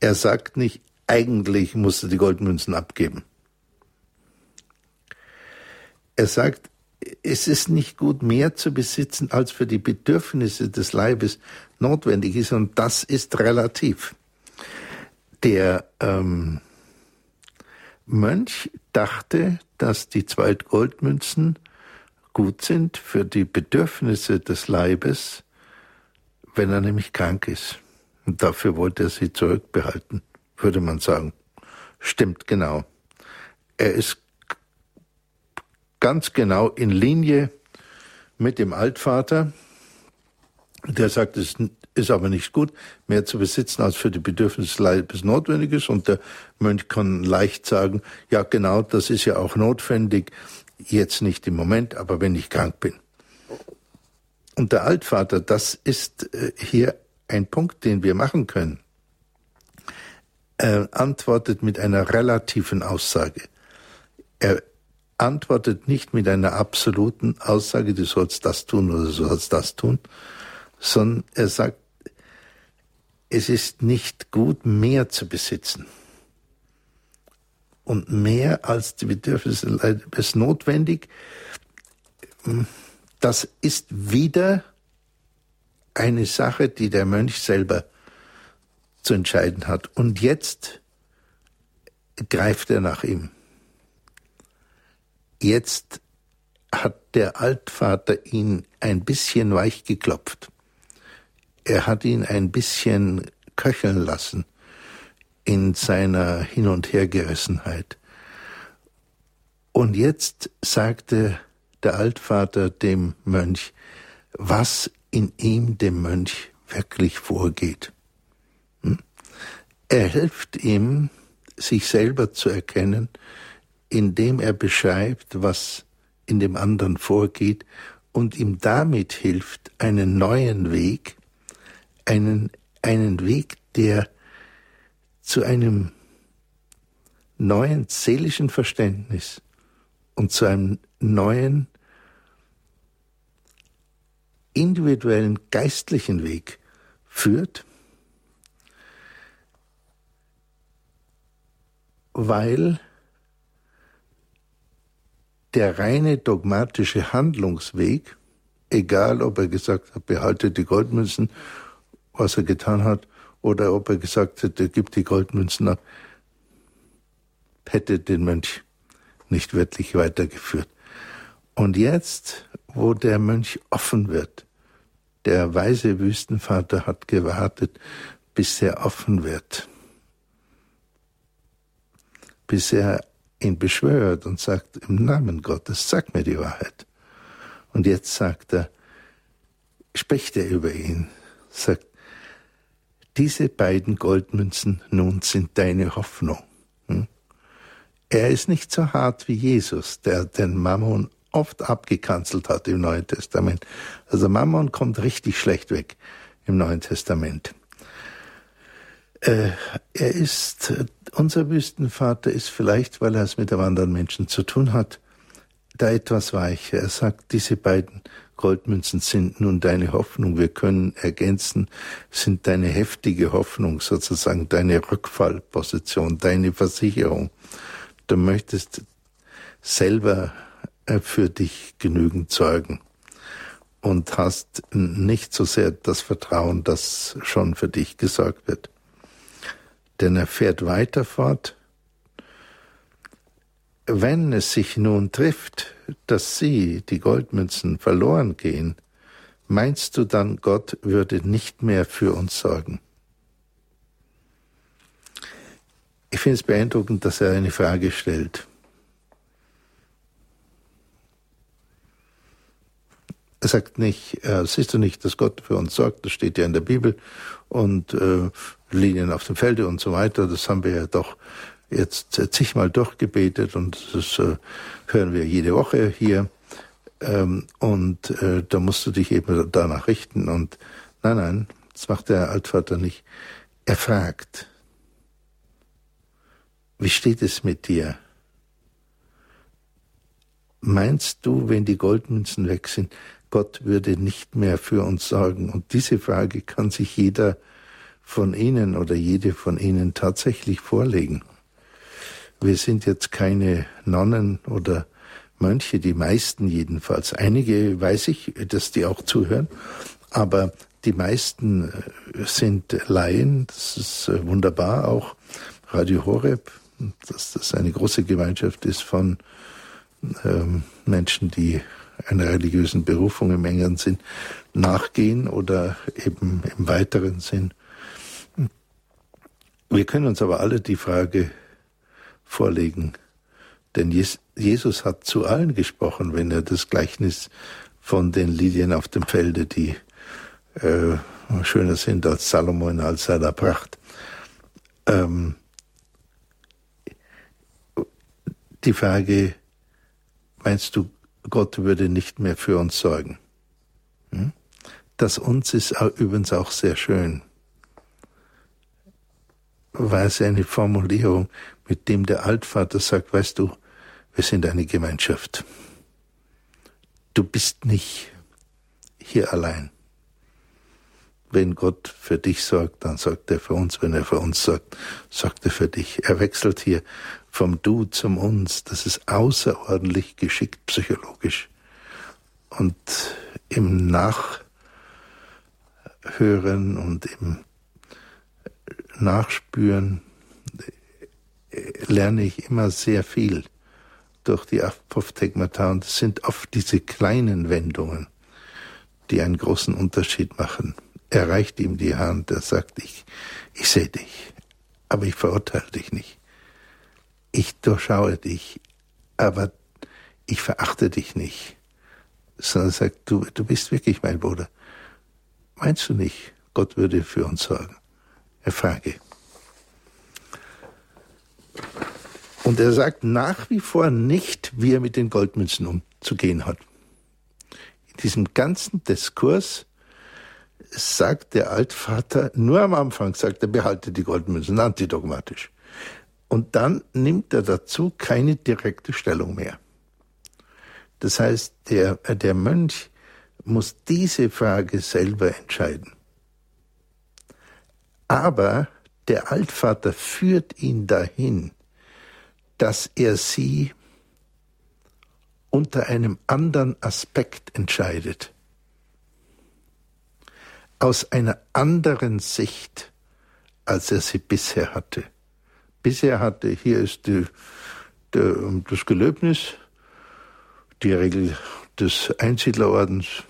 Er sagt nicht, eigentlich musst du die Goldmünzen abgeben. Er sagt, es ist nicht gut, mehr zu besitzen, als für die Bedürfnisse des Leibes notwendig ist. Und das ist relativ. Der ähm, Mönch dachte, dass die zwei Goldmünzen gut sind für die Bedürfnisse des Leibes, wenn er nämlich krank ist. Und dafür wollte er sie zurückbehalten, würde man sagen. Stimmt genau. Er ist ganz genau in Linie mit dem Altvater. Der sagt, es ist aber nicht gut, mehr zu besitzen, als für die Bedürfnisse des Leibes notwendig ist. Und der Mönch kann leicht sagen, ja genau, das ist ja auch notwendig, jetzt nicht im Moment, aber wenn ich krank bin. Und der Altvater, das ist äh, hier ein Punkt, den wir machen können. Er antwortet mit einer relativen Aussage. Er antwortet nicht mit einer absoluten Aussage, du sollst das tun oder du sollst das tun, sondern er sagt, es ist nicht gut, mehr zu besitzen. Und mehr als die Bedürfnisse ist notwendig. Das ist wieder eine Sache, die der Mönch selber zu entscheiden hat. Und jetzt greift er nach ihm. Jetzt hat der Altvater ihn ein bisschen weich geklopft. Er hat ihn ein bisschen köcheln lassen in seiner Hin- und Hergerissenheit. Und jetzt sagte der Altvater dem Mönch, was in ihm, dem Mönch, wirklich vorgeht. Hm? Er hilft ihm, sich selber zu erkennen, indem er beschreibt, was in dem anderen vorgeht und ihm damit hilft, einen neuen Weg, einen, einen Weg, der zu einem neuen seelischen Verständnis und zu einem neuen individuellen geistlichen Weg führt, weil der reine dogmatische Handlungsweg, egal ob er gesagt hat, behaltet die Goldmünzen, was er getan hat, oder ob er gesagt hätte, gib die Goldmünzen ab, hätte den Mönch nicht wirklich weitergeführt. Und jetzt, wo der Mönch offen wird, der weise Wüstenvater hat gewartet, bis er offen wird, bis er ihn beschwört und sagt, im Namen Gottes, sag mir die Wahrheit. Und jetzt sagt er, spricht er über ihn, sagt, diese beiden Goldmünzen nun sind deine Hoffnung. Hm? Er ist nicht so hart wie Jesus, der den Mammon oft abgekanzelt hat im Neuen Testament. Also Mammon kommt richtig schlecht weg im Neuen Testament. Äh, er ist, unser Wüstenvater ist vielleicht, weil er es mit einem anderen Menschen zu tun hat, da etwas weicher. Er sagt, diese beiden Goldmünzen sind nun deine Hoffnung. Wir können ergänzen, sind deine heftige Hoffnung, sozusagen deine Rückfallposition, deine Versicherung. Du möchtest selber äh, für dich genügend sorgen und hast nicht so sehr das Vertrauen, dass schon für dich gesorgt wird. Denn er fährt weiter fort. Wenn es sich nun trifft, dass sie, die Goldmünzen, verloren gehen, meinst du dann, Gott würde nicht mehr für uns sorgen? Ich finde es beeindruckend, dass er eine Frage stellt. Er sagt nicht, äh, siehst du nicht, dass Gott für uns sorgt, das steht ja in der Bibel und äh, Linien auf dem Felde und so weiter, das haben wir ja doch jetzt zigmal durchgebetet und das äh, hören wir jede Woche hier. Ähm, und äh, da musst du dich eben danach richten. Und nein, nein, das macht der Altvater nicht. Er fragt, wie steht es mit dir? Meinst du, wenn die Goldmünzen weg sind, Gott würde nicht mehr für uns sorgen? Und diese Frage kann sich jeder von Ihnen oder jede von Ihnen tatsächlich vorlegen. Wir sind jetzt keine Nonnen oder Mönche, die meisten jedenfalls. Einige weiß ich, dass die auch zuhören, aber die meisten äh, sind Laien. Das ist äh, wunderbar. Auch Radio Horeb, dass das eine große Gemeinschaft ist von ähm, Menschen, die einer religiösen Berufung im engeren Sinn nachgehen oder eben im weiteren Sinn. Wir können uns aber alle die Frage vorlegen, denn Jesus hat zu allen gesprochen, wenn er das Gleichnis von den Lilien auf dem Felde, die äh, schöner sind als Salomo in all seiner Pracht. Ähm, die Frage, meinst du, Gott würde nicht mehr für uns sorgen? Hm? Das uns ist übrigens auch sehr schön. War es eine Formulierung, mit dem der Altvater sagt, weißt du, wir sind eine Gemeinschaft. Du bist nicht hier allein. Wenn Gott für dich sorgt, dann sorgt er für uns. Wenn er für uns sorgt, sorgt er für dich. Er wechselt hier vom Du zum Uns. Das ist außerordentlich geschickt psychologisch. Und im Nachhören und im Nachspüren lerne ich immer sehr viel durch die Apophthegmata und es sind oft diese kleinen Wendungen, die einen großen Unterschied machen er reicht ihm die Hand, er sagt, ich, ich sehe dich, aber ich verurteile dich nicht. Ich durchschaue dich, aber ich verachte dich nicht. Sondern sagt, du, du bist wirklich mein Bruder. Meinst du nicht, Gott würde für uns sorgen? Er frage. Und er sagt nach wie vor nicht, wie er mit den Goldmünzen umzugehen hat. In diesem ganzen Diskurs sagt der Altvater, nur am Anfang sagt er, behalte die Goldmünzen, antidogmatisch. Und dann nimmt er dazu keine direkte Stellung mehr. Das heißt, der, der Mönch muss diese Frage selber entscheiden. Aber der Altvater führt ihn dahin, dass er sie unter einem anderen Aspekt entscheidet aus einer anderen Sicht, als er sie bisher hatte. Bisher hatte, hier ist die, der, das Gelöbnis, die Regel des Einsiedlerordens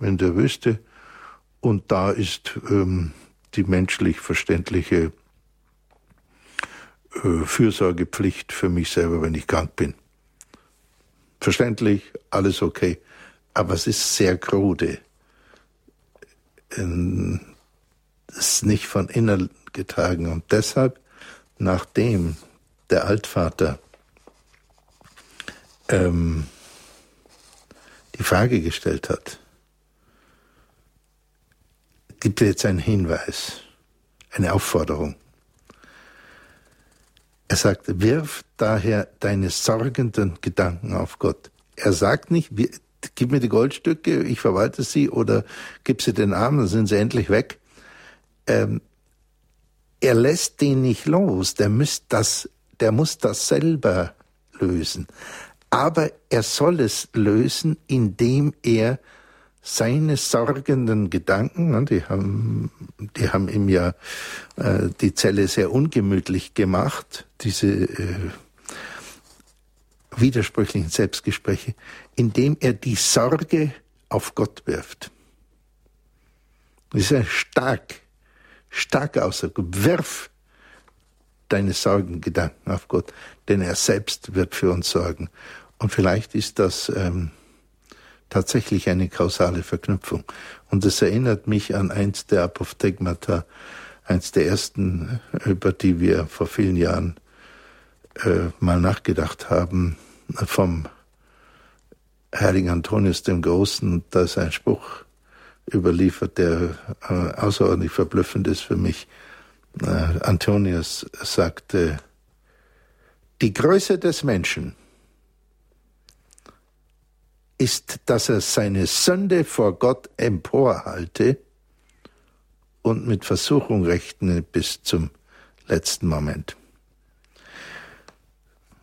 in der Wüste, und da ist ähm, die menschlich verständliche äh, Fürsorgepflicht für mich selber, wenn ich krank bin. Verständlich, alles okay, aber es ist sehr krude ist nicht von innen getragen. Und deshalb, nachdem der Altvater ähm, die Frage gestellt hat, gibt er jetzt einen Hinweis, eine Aufforderung. Er sagt, wirf daher deine sorgenden Gedanken auf Gott. Er sagt nicht, gib mir die Goldstücke, ich verwalte sie oder gib sie den Armen, dann sind sie endlich weg. Ähm, er lässt den nicht los, der muss das, der muss das selber lösen. Aber er soll es lösen, indem er seine sorgenden Gedanken, ne, die haben, die haben ihm ja äh, die Zelle sehr ungemütlich gemacht, diese äh, widersprüchlichen Selbstgespräche, indem er die Sorge auf Gott wirft. Das ist ein stark, starker Ausdruck. Wirf deine Sorgengedanken auf Gott, denn er selbst wird für uns sorgen. Und vielleicht ist das ähm, tatsächlich eine kausale Verknüpfung. Und es erinnert mich an eins der Apophthegmata, eins der ersten, über die wir vor vielen Jahren äh, mal nachgedacht haben, vom heiligen Antonius dem Großen, da ist ein Spruch überliefert, der äh, außerordentlich verblüffend ist für mich. Äh, Antonius sagte, die Größe des Menschen ist, dass er seine Sünde vor Gott emporhalte und mit Versuchung rechne bis zum letzten Moment.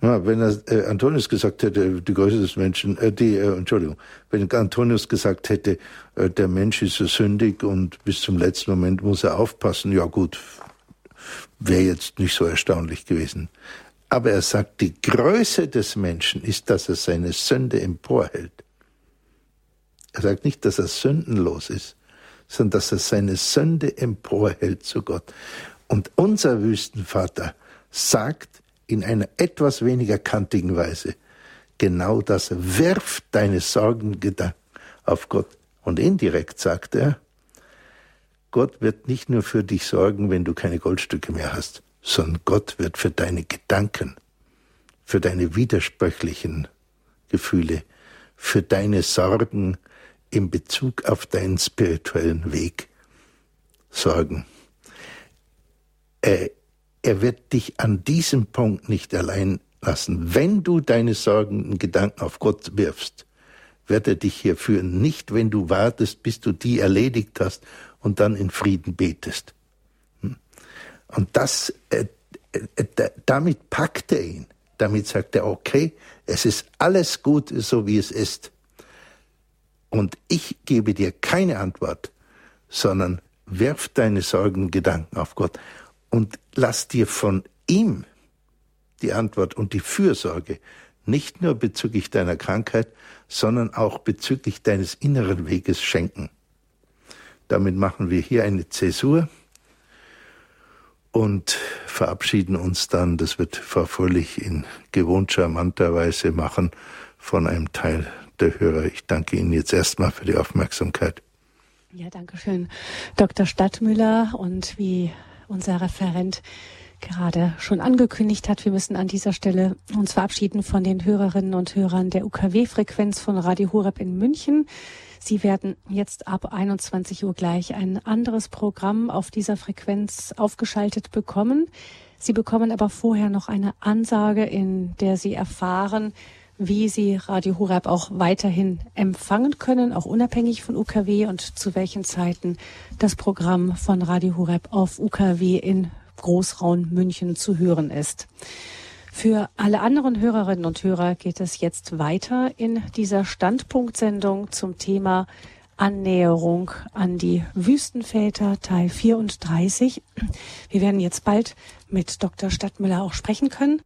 Ja, wenn er, äh, Antonius gesagt hätte, die Größe des Menschen, äh, die, äh, Entschuldigung, wenn Antonius gesagt hätte, äh, der Mensch ist so sündig und bis zum letzten Moment muss er aufpassen, ja gut, wäre jetzt nicht so erstaunlich gewesen. Aber er sagt, die Größe des Menschen ist, dass er seine Sünde emporhält. Er sagt nicht, dass er sündenlos ist, sondern dass er seine Sünde emporhält zu Gott. Und unser Wüstenvater sagt in einer etwas weniger kantigen Weise genau das. Werf deine Sorgengedanken auf Gott. Und indirekt sagt er, Gott wird nicht nur für dich sorgen, wenn du keine Goldstücke mehr hast, sondern Gott wird für deine Gedanken, für deine widersprüchlichen Gefühle, für deine Sorgen in Bezug auf deinen spirituellen Weg sorgen. Er, wird dich an diesem Punkt nicht allein lassen. Wenn du deine Sorgen und Gedanken auf Gott wirfst, wird er dich hier führen. Nicht, wenn du wartest, bis du die erledigt hast und dann in Frieden betest. Und das, äh, äh, damit packt er ihn. Damit sagt er, okay, es ist alles gut, so wie es ist. Und ich gebe dir keine Antwort, sondern werf deine Sorgen Gedanken auf Gott und lass dir von ihm die Antwort und die Fürsorge nicht nur bezüglich deiner Krankheit, sondern auch bezüglich deines inneren Weges schenken. Damit machen wir hier eine Zäsur und verabschieden uns dann, das wird Frau Fröhlich in gewohnt charmanter Weise machen, von einem Teil der Hörer. Ich danke Ihnen jetzt erstmal für die Aufmerksamkeit. Ja, danke schön, Dr. Stadtmüller. Und wie unser Referent gerade schon angekündigt hat, wir müssen an dieser Stelle uns verabschieden von den Hörerinnen und Hörern der UKW-Frequenz von Radio Horeb in München. Sie werden jetzt ab 21 Uhr gleich ein anderes Programm auf dieser Frequenz aufgeschaltet bekommen. Sie bekommen aber vorher noch eine Ansage, in der Sie erfahren, wie Sie Radio Horeb auch weiterhin empfangen können, auch unabhängig von UKW und zu welchen Zeiten das Programm von Radio Horeb auf UKW in Großraum München zu hören ist. Für alle anderen Hörerinnen und Hörer geht es jetzt weiter in dieser Standpunktsendung zum Thema Annäherung an die Wüstenväter, Teil 34. Wir werden jetzt bald mit Dr. Stadtmüller auch sprechen können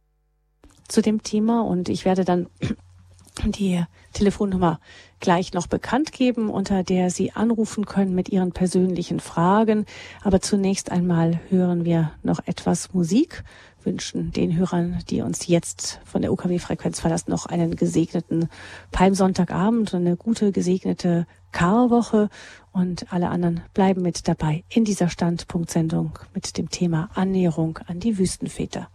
zu dem Thema und ich werde dann die Telefonnummer gleich noch bekannt geben, unter der Sie anrufen können mit Ihren persönlichen Fragen. Aber zunächst einmal hören wir noch etwas Musik, wünschen den Hörern, die uns jetzt von der UKW-Frequenz verlassen, noch einen gesegneten Palmsonntagabend und eine gute gesegnete Karwoche und alle anderen bleiben mit dabei in dieser Standpunktsendung mit dem Thema Annäherung an die Wüstenväter.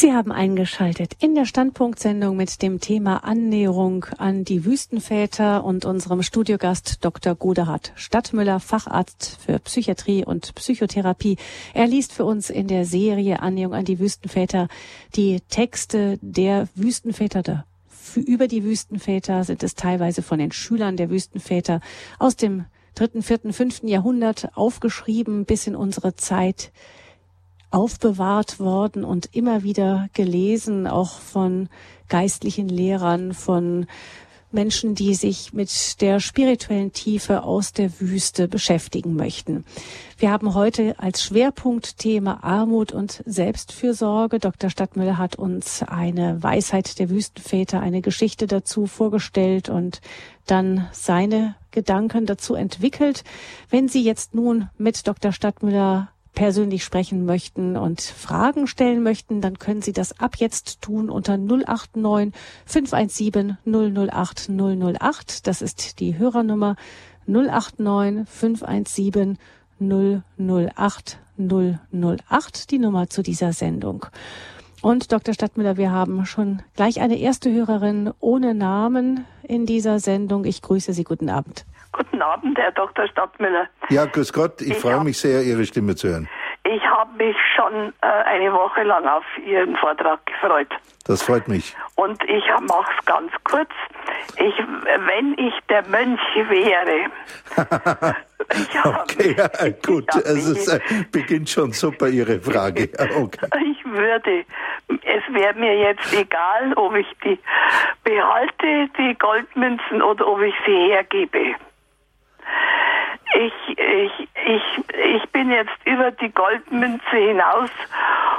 Sie haben eingeschaltet in der Standpunktsendung mit dem Thema Annäherung an die Wüstenväter und unserem Studiogast Dr. Godehard Stadtmüller, Facharzt für Psychiatrie und Psychotherapie. Er liest für uns in der Serie Annäherung an die Wüstenväter die Texte der Wüstenväter der über die Wüstenväter sind es teilweise von den Schülern der Wüstenväter aus dem dritten, vierten, fünften Jahrhundert aufgeschrieben bis in unsere Zeit aufbewahrt worden und immer wieder gelesen, auch von geistlichen Lehrern, von Menschen, die sich mit der spirituellen Tiefe aus der Wüste beschäftigen möchten. Wir haben heute als Schwerpunktthema Armut und Selbstfürsorge. Dr. Stadtmüller hat uns eine Weisheit der Wüstenväter, eine Geschichte dazu vorgestellt und dann seine Gedanken dazu entwickelt. Wenn Sie jetzt nun mit Dr. Stadtmüller persönlich sprechen möchten und Fragen stellen möchten, dann können Sie das ab jetzt tun unter 089 517 008 008. Das ist die Hörernummer 089 517 008 008, die Nummer zu dieser Sendung. Und Dr. Stadtmüller, wir haben schon gleich eine erste Hörerin ohne Namen in dieser Sendung. Ich grüße Sie. Guten Abend. Guten Abend, Herr Dr. Stadtmüller. Ja, grüß Gott. Ich, ich freue mich sehr, Ihre Stimme zu hören. ich habe mich schon äh, eine Woche lang auf Ihren Vortrag gefreut. Das freut mich. Und ich mache es ganz kurz. Ich, wenn ich der Mönch wäre. okay, ja, gut. Also es äh, beginnt schon super Ihre Frage. Okay. Ich würde, es wäre mir jetzt egal, ob ich die behalte, die Goldmünzen, oder ob ich sie hergebe ich, ich, ich, ich bin jetzt über die Goldmünze hinaus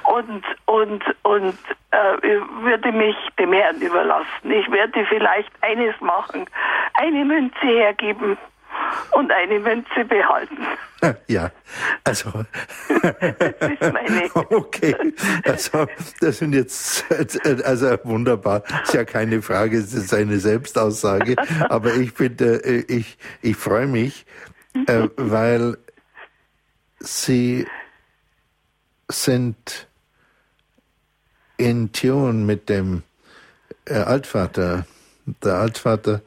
und, und, und äh, würde mich dem Herrn überlassen. Ich werde vielleicht eines machen, eine Münze hergeben und eine Münze behalten. Ja, also. das ist meine. Okay, also das sind jetzt, also wunderbar. Ist ja keine Frage, es ist eine Selbstaussage. Aber ich finde, äh, ich, ich freue mich, äh, weil sie sind in Tune mit dem äh, Altvater. Der Altvater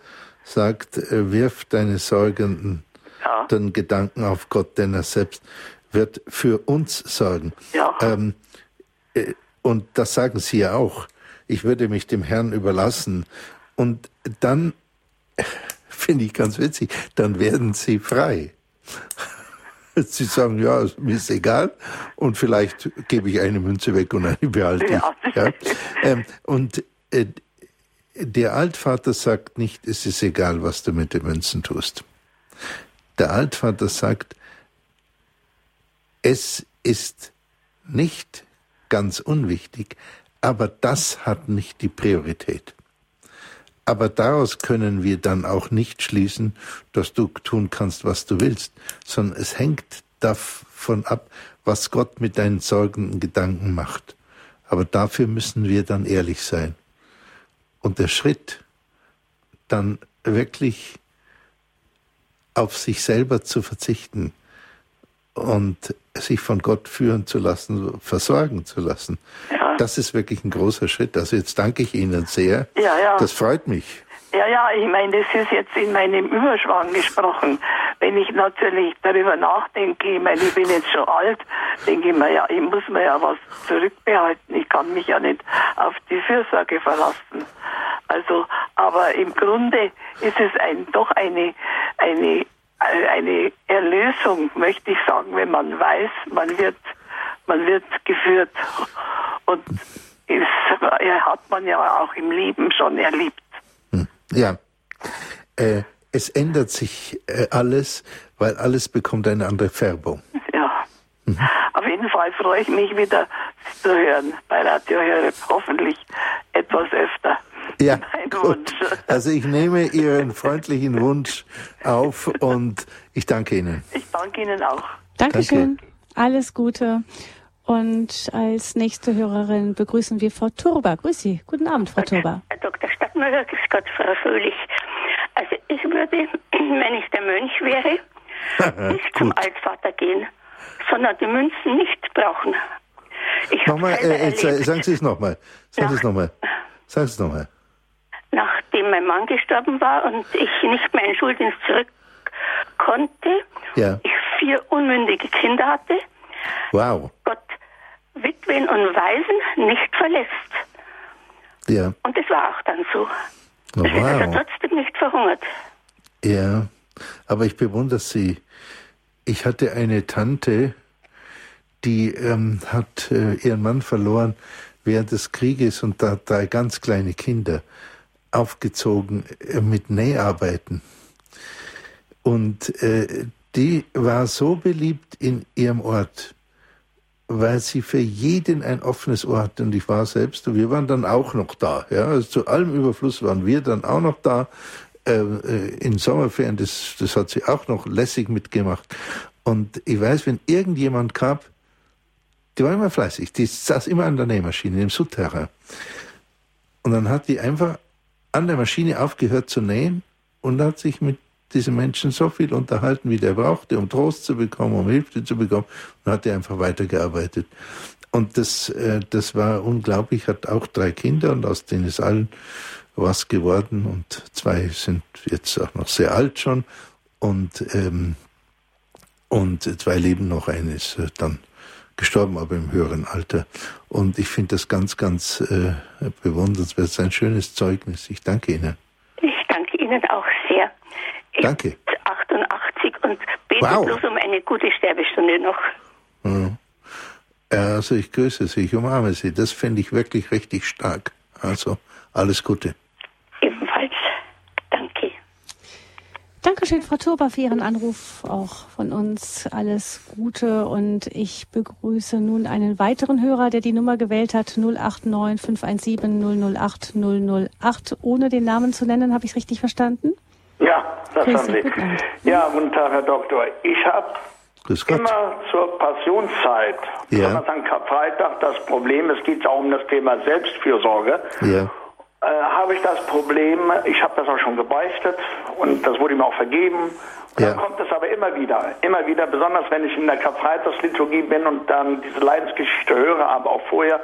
sagt, äh, wirf deine sorgenden ja. den Gedanken auf Gott, denn er selbst wird für uns sorgen. Ja. Ähm, äh, und das sagen sie ja auch. Ich würde mich dem Herrn überlassen. Und dann finde ich ganz witzig, dann werden sie frei. Sie sagen, ja, mir ist egal und vielleicht gebe ich eine Münze weg und eine behalte ich. Ja. ja. Ähm, und äh, der Altvater sagt nicht, es ist egal, was du mit den Münzen tust. Der Altvater sagt, es ist nicht ganz unwichtig, aber das hat nicht die Priorität. Aber daraus können wir dann auch nicht schließen, dass du tun kannst, was du willst, sondern es hängt davon ab, was Gott mit deinen sorgenden Gedanken macht. Aber dafür müssen wir dann ehrlich sein. Und der Schritt, dann wirklich auf sich selber zu verzichten und sich von Gott führen zu lassen, versorgen zu lassen, ja. das ist wirklich ein großer Schritt. Also jetzt danke ich Ihnen sehr. Ja, ja. Das freut mich. Ja, ja, ich meine, das ist jetzt in meinem Überschwang gesprochen. Wenn ich natürlich darüber nachdenke, ich meine, ich bin jetzt schon alt, denke ich mir, ja, ich muss mir ja was zurückbehalten. Ich kann mich ja nicht auf die Fürsorge verlassen. Also, aber im Grunde ist es ein, doch eine, eine, eine Erlösung, möchte ich sagen, wenn man weiß, man wird, man wird geführt. Und ist, hat man ja auch im Leben schon erlebt. Ja. Äh, es ändert sich äh, alles, weil alles bekommt eine andere Färbung. Ja. Mhm. Auf jeden Fall freue ich mich wieder zu hören bei Radio Hörep. Hoffentlich etwas öfter. Ja, gut. Also ich nehme Ihren freundlichen Wunsch auf und ich danke Ihnen. Ich danke Ihnen auch. Dankeschön. Danke. Alles Gute. Und als nächste Hörerin begrüßen wir Frau Turba. Grüß Sie. Guten Abend, Frau Turba. Herr Dr. Stadtmüller, grüß Gott, Frau Fröhlich. Also ich würde, wenn ich der Mönch wäre, nicht zum Altvater gehen, sondern die Münzen nicht brauchen. Ich nochmal, äh, jetzt, sagen Sie es nochmal. Sagen Sie es nochmal. Sagen Sie es nochmal. Nachdem mein Mann gestorben war und ich nicht mehr in Schuldienst zurück konnte, ja. ich vier unmündige Kinder hatte, wow. Gott Witwen und Waisen nicht verlässt. Ja. Und das war auch dann so. Oh, wow. Also trotzdem nicht verhungert. Ja, aber ich bewundere Sie. Ich hatte eine Tante, die ähm, hat äh, ihren Mann verloren während des Krieges und da drei ganz kleine Kinder aufgezogen äh, mit Näharbeiten. Und äh, die war so beliebt in ihrem Ort, weil sie für jeden ein offenes Ohr hatte. Und ich war selbst, wir waren dann auch noch da. Ja? Also zu allem Überfluss waren wir dann auch noch da. Ähm, äh, in Sommerferien, das, das hat sie auch noch lässig mitgemacht. Und ich weiß, wenn irgendjemand kam, die war immer fleißig, die saß immer an der Nähmaschine im Souterrain. Und dann hat die einfach an der Maschine aufgehört zu nähen und hat sich mit diesen Menschen so viel unterhalten, wie der brauchte, um Trost zu bekommen, um Hilfe zu bekommen, und hat er einfach weitergearbeitet. Und das, äh, das war unglaublich, hat auch drei Kinder und aus denen ist allen was geworden und zwei sind jetzt auch noch sehr alt schon und, ähm, und zwei leben noch, eines äh, dann gestorben, aber im höheren Alter. Und ich finde das ganz, ganz äh, bewundernswert. Sein schönes Zeugnis. Ich danke Ihnen. Ich danke Ihnen auch sehr. Danke. bin 88 und bete Wow. bloß um eine gute Sterbestunde noch. Mhm. Also ich grüße Sie, ich umarme Sie. Das finde ich wirklich richtig stark. Also alles Gute. Ebenfalls. Danke. Dankeschön, Frau Turba, für Ihren Anruf. Auch von uns alles Gute. Und ich begrüße nun einen weiteren Hörer, der die Nummer gewählt hat, 089 517 008 008. Ohne den Namen zu nennen, habe ich es richtig verstanden? Ja, das Grüß haben Sie, Sie. guten. Ja, guten Tag, Herr Doktor. Ich habe immer zur Passionszeit, Ja. besonders an Karfreitag, das Problem, es geht ja auch um das Thema Selbstfürsorge, Ja. äh, habe ich das Problem, ich habe das auch schon gebeichtet und das wurde mir auch vergeben. Ja. Dann kommt es aber immer wieder, immer wieder, besonders wenn ich in der Karfreitagsliturgie bin und dann diese Leidensgeschichte höre, aber auch vorher,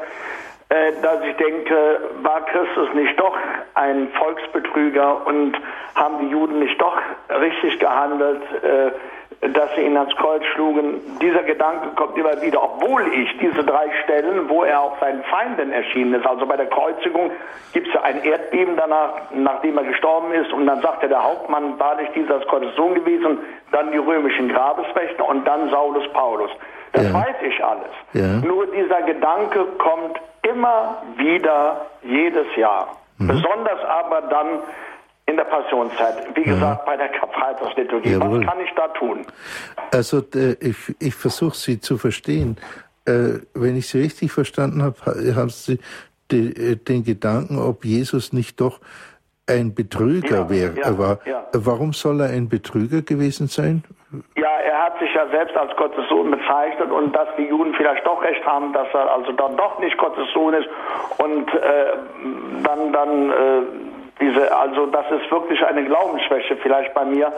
dass ich denke, war Christus nicht doch ein Volksbetrüger und haben die Juden nicht doch richtig gehandelt, äh, dass sie ihn ans Kreuz schlugen. Dieser Gedanke kommt immer wieder, obwohl ich diese drei Stellen, wo er auch seinen Feinden erschienen ist, also bei der Kreuzigung gibt es ja ein Erdbeben danach, nachdem er gestorben ist, und dann sagte der Hauptmann, wahrlich dieser ist Gottes Sohn gewesen, dann die römischen Grabeswächter und dann Saulus Paulus. Das Ja. weiß ich alles. Ja. Nur dieser Gedanke kommt immer wieder, jedes Jahr. Mhm. Besonders aber dann in der Passionszeit. Wie gesagt, bei der Karfreitagsliturgie. Jawohl. Was kann ich da tun? Also äh, ich, ich versuche Sie zu verstehen. Äh, wenn ich Sie richtig verstanden habe, ha- haben Sie äh, den Gedanken, ob Jesus nicht doch ein Betrüger Ja, wär, ja, war. ja. Warum soll er ein Betrüger gewesen sein? Ja, er hat sich ja selbst als Gottes Sohn bezeichnet und dass die Juden vielleicht doch recht haben, dass er also dann doch nicht Gottes Sohn ist und äh, dann dann äh, diese, also das ist wirklich eine Glaubensschwäche vielleicht bei mir.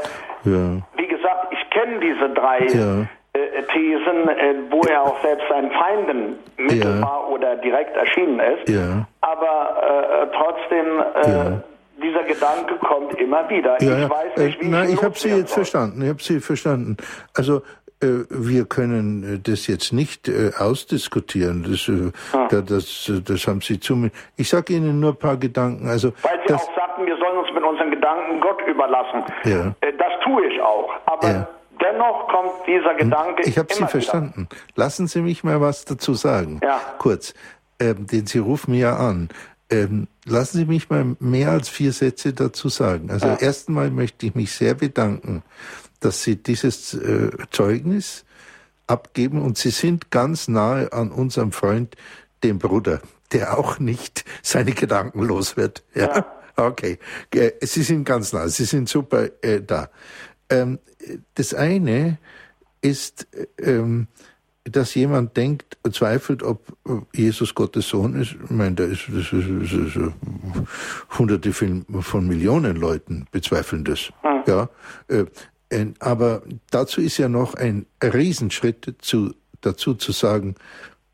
Ja. Wie gesagt, ich kenne diese drei Ja. äh, Thesen, äh, wo er auch selbst seinen Feinden mittelbar oder direkt erschienen ist. Ja. Aber äh, trotzdem, äh, Ja. Dieser Gedanke kommt immer wieder. Ja, ich weiß nicht, wie äh, nein, ihn ich habe Sie jetzt soll. verstanden. Ich habe Sie verstanden. Also äh, wir können äh, das jetzt nicht äh, ausdiskutieren. Das, äh, da, das, äh, das haben Sie zu mir. Ich sage Ihnen nur ein paar Gedanken. Also Weil Sie auch sagten, wir sollen uns mit unseren Gedanken Gott überlassen. Ja. Äh, Das tue ich auch. Aber Ja. dennoch kommt dieser Gedanke ich habe Sie verstanden. Lassen Sie mich mal was dazu sagen. Ja. Kurz, ähm, denn Sie rufen mir ja an. Ähm, lassen Sie mich mal mehr als vier Sätze dazu sagen. Also Ja. erst einmal möchte ich mich sehr bedanken, dass Sie dieses äh, Zeugnis abgeben und Sie sind ganz nahe an unserem Freund, dem Bruder, der auch nicht seine Gedanken los wird. Ja. Ja. Okay. Äh, Sie sind ganz nah. Sie sind super äh, da. Ähm, das eine ist, äh, ähm, dass jemand denkt, zweifelt, ob äh, Jesus Gottes Sohn ist. Ich meine, da ist, das ist, das ist äh, Hunderte von, Millionen Leuten bezweifeln das. Ja. Äh, aber dazu ist ja noch ein Riesenschritt zu, dazu zu sagen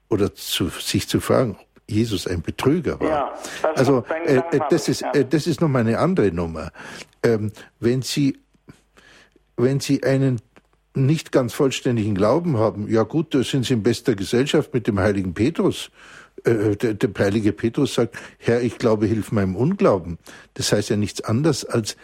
oder zu, sich zu fragen, ob Jesus ein Betrüger war. Ja, das also äh, das ist äh, das ist noch mal eine andere Nummer. Ähm, wenn Sie wenn Sie einen nicht ganz vollständigen Glauben haben, ja gut, da sind Sie in bester Gesellschaft mit dem heiligen Petrus. Äh, der, der heilige Petrus sagt, Herr, ich glaube, hilf meinem Unglauben. Das heißt ja nichts anderes als,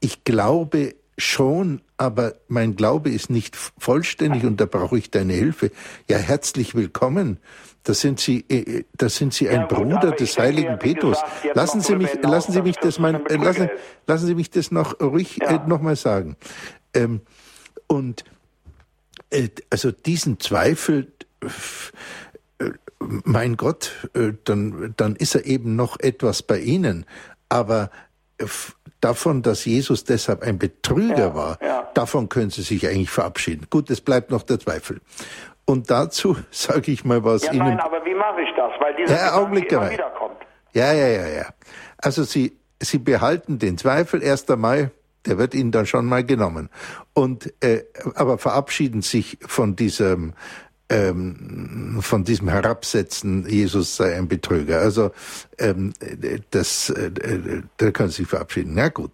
ich glaube schon, aber mein Glaube ist nicht vollständig und da brauche ich deine Hilfe. Ja, herzlich willkommen. Da sind Sie, äh, da sind Sie ein Ja, gut, Bruder des heiligen Petrus. gesagt, Lassen Sie mich, lassen Sie mich das mein, ein äh, lassen, lassen Sie mich das noch ruhig Ja. äh, nochmal sagen. Ähm, und äh, also diesen Zweifel, äh, mein Gott, äh, dann, dann ist er eben noch etwas bei Ihnen. Aber äh, davon, dass Jesus deshalb ein Betrüger Ja, war, ja. davon können Sie sich eigentlich verabschieden. Gut, es bleibt noch der Zweifel. Und dazu sage ich mal was Ja, Ihnen. nein, aber wie mache ich das? Weil dieser Ja, Augenblick, immer dabei. wieder kommt. Ja, ja, ja, ja. Also Sie, Sie behalten den Zweifel 1. Mai, der wird Ihnen dann schon mal genommen. Und äh, aber verabschieden sich von diesem ähm, von diesem Herabsetzen, Jesus sei ein Betrüger. Also ähm, das, äh, da können Sie sich verabschieden. Na gut.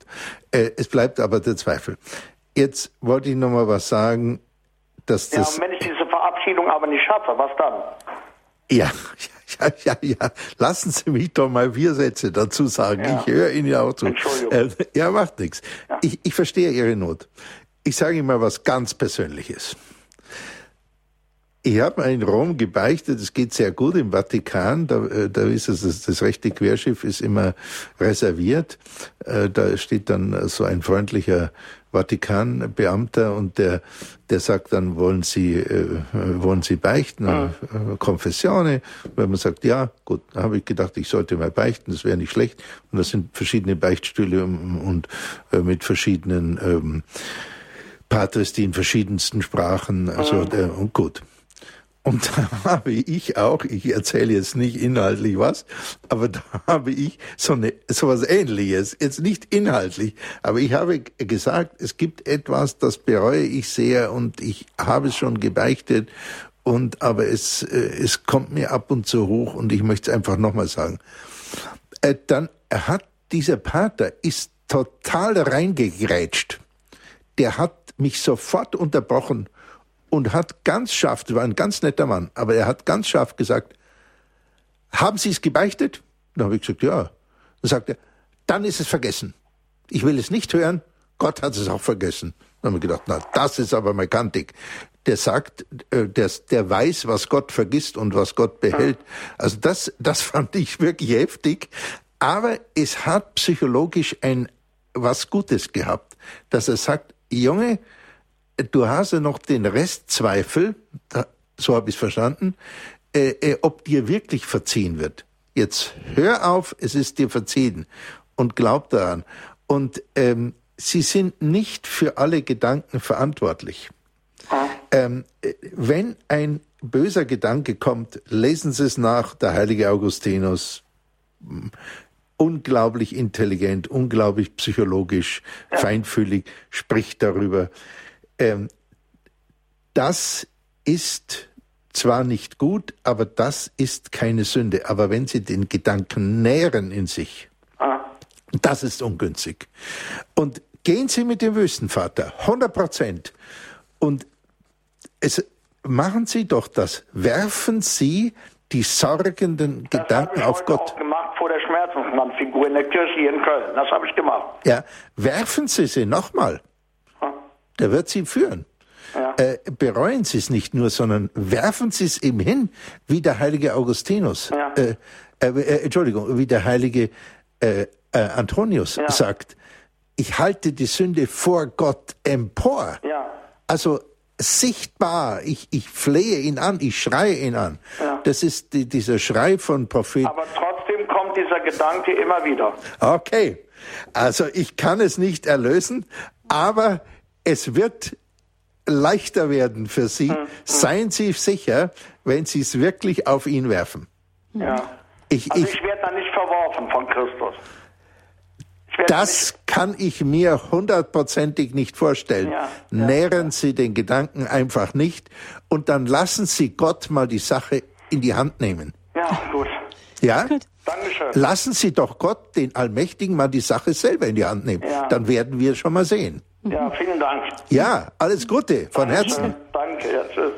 Äh, es bleibt aber der Zweifel. Jetzt wollte ich noch mal was sagen, dass Ja, das und wenn ich diese Verabschiedung Verabschiedung aber nicht schaffe, was dann? Ja, ja, ja, ja. Lassen Sie mich doch mal vier Sätze dazu sagen. Ja. Ich höre Ihnen ja auch zu. Entschuldigung. Äh, ja, macht nichts. Ich, ich verstehe Ihre Not. Ich sage Ihnen mal was ganz Persönliches. Ich habe mal in Rom gebeichtet, es geht sehr gut im Vatikan, da, äh, da ist es, das, das rechte Querschiff ist immer reserviert. Äh, Da steht dann so ein freundlicher Vatikanbeamter und der, der sagt dann, wollen Sie, äh, wollen Sie beichten? Äh, Konfessione. Wenn man sagt, ja, gut, dann habe ich gedacht, ich sollte mal beichten, das wäre nicht schlecht. Und das sind verschiedene Beichtstühle und, und äh, mit verschiedenen ähm, Patres, die in verschiedensten Sprachen, also äh, und gut. Und da habe ich auch, ich erzähle jetzt nicht inhaltlich was, aber da habe ich so eine, so was ähnliches, jetzt nicht inhaltlich, aber ich habe gesagt, es gibt etwas, das bereue ich sehr und ich habe es schon gebeichtet. Und, aber es, äh, es kommt mir ab und zu hoch und ich möchte es einfach nochmal sagen. Äh, dann hat dieser Pater ist total reingegrätscht. Der hat mich sofort unterbrochen und hat ganz scharf, das war ein ganz netter Mann, aber er hat ganz scharf gesagt, haben Sie es gebeichtet? Dann habe ich gesagt, ja. Dann sagt er, dann ist es vergessen. Ich will es nicht hören, Gott hat es auch vergessen. Dann habe ich gedacht, na, das ist aber mal kantig. Der sagt, äh, der, der weiß, was Gott vergisst und was Gott behält. Also das, das fand ich wirklich heftig. Aber es hat psychologisch ein was Gutes gehabt, dass er sagt, Junge, du hast ja noch den Restzweifel, so habe ich es verstanden, äh, äh, ob dir wirklich verziehen wird. Jetzt hör auf, es ist dir verziehen und glaub daran. Und ähm, sie sind nicht für alle Gedanken verantwortlich. Ähm, äh, wenn ein böser Gedanke kommt, lesen Sie es nach, der heilige Augustinus, unglaublich intelligent, unglaublich psychologisch, feinfühlig, spricht darüber. Ähm, das ist zwar nicht gut, aber das ist keine Sünde. Aber wenn Sie den Gedanken nähren in sich, Ah, das ist ungünstig. Und gehen Sie mit dem Wüstenvater, 100 Prozent. Und es, machen Sie doch das. Werfen Sie die sorgenden das habe Gedanken ich auf Gott. auch gemacht vor der Schmerzensmannfigur in der Kirche hier in Köln. Das habe ich gemacht. Ja, werfen Sie sie nochmal. Der wird Sie führen. Ja. Äh, bereuen Sie es nicht nur, sondern werfen Sie es ihm hin, wie der heilige Augustinus, Ja. äh, äh, äh, Entschuldigung, wie der heilige äh, äh, Antonius Ja. sagt, ich halte die Sünde vor Gott empor. Ja. Also sichtbar, ich, ich flehe ihn an, ich schreie ihn an. Das ist die, dieser Schrei von Prophet Aber trotzdem kommt dieser Gedanke immer wieder. Okay, also ich kann es nicht erlösen, aber es wird leichter werden für Sie. Seien Sie sicher, wenn Sie es wirklich auf ihn werfen. Ja. Ich, Also ich, ich werde da nicht verworfen von Christus. Das kann ich mir hundertprozentig nicht vorstellen. Ja, ja, Nähren Sie den Gedanken einfach nicht und dann lassen Sie Gott mal die Sache in die Hand nehmen. Ja, gut. Ja? Dankeschön. Lassen Sie doch Gott, den Allmächtigen, mal die Sache selber in die Hand nehmen. Ja. Dann werden wir schon mal sehen. Ja, vielen Dank. Ja, alles Gute, von Herzen. Danke, ja, tschüss.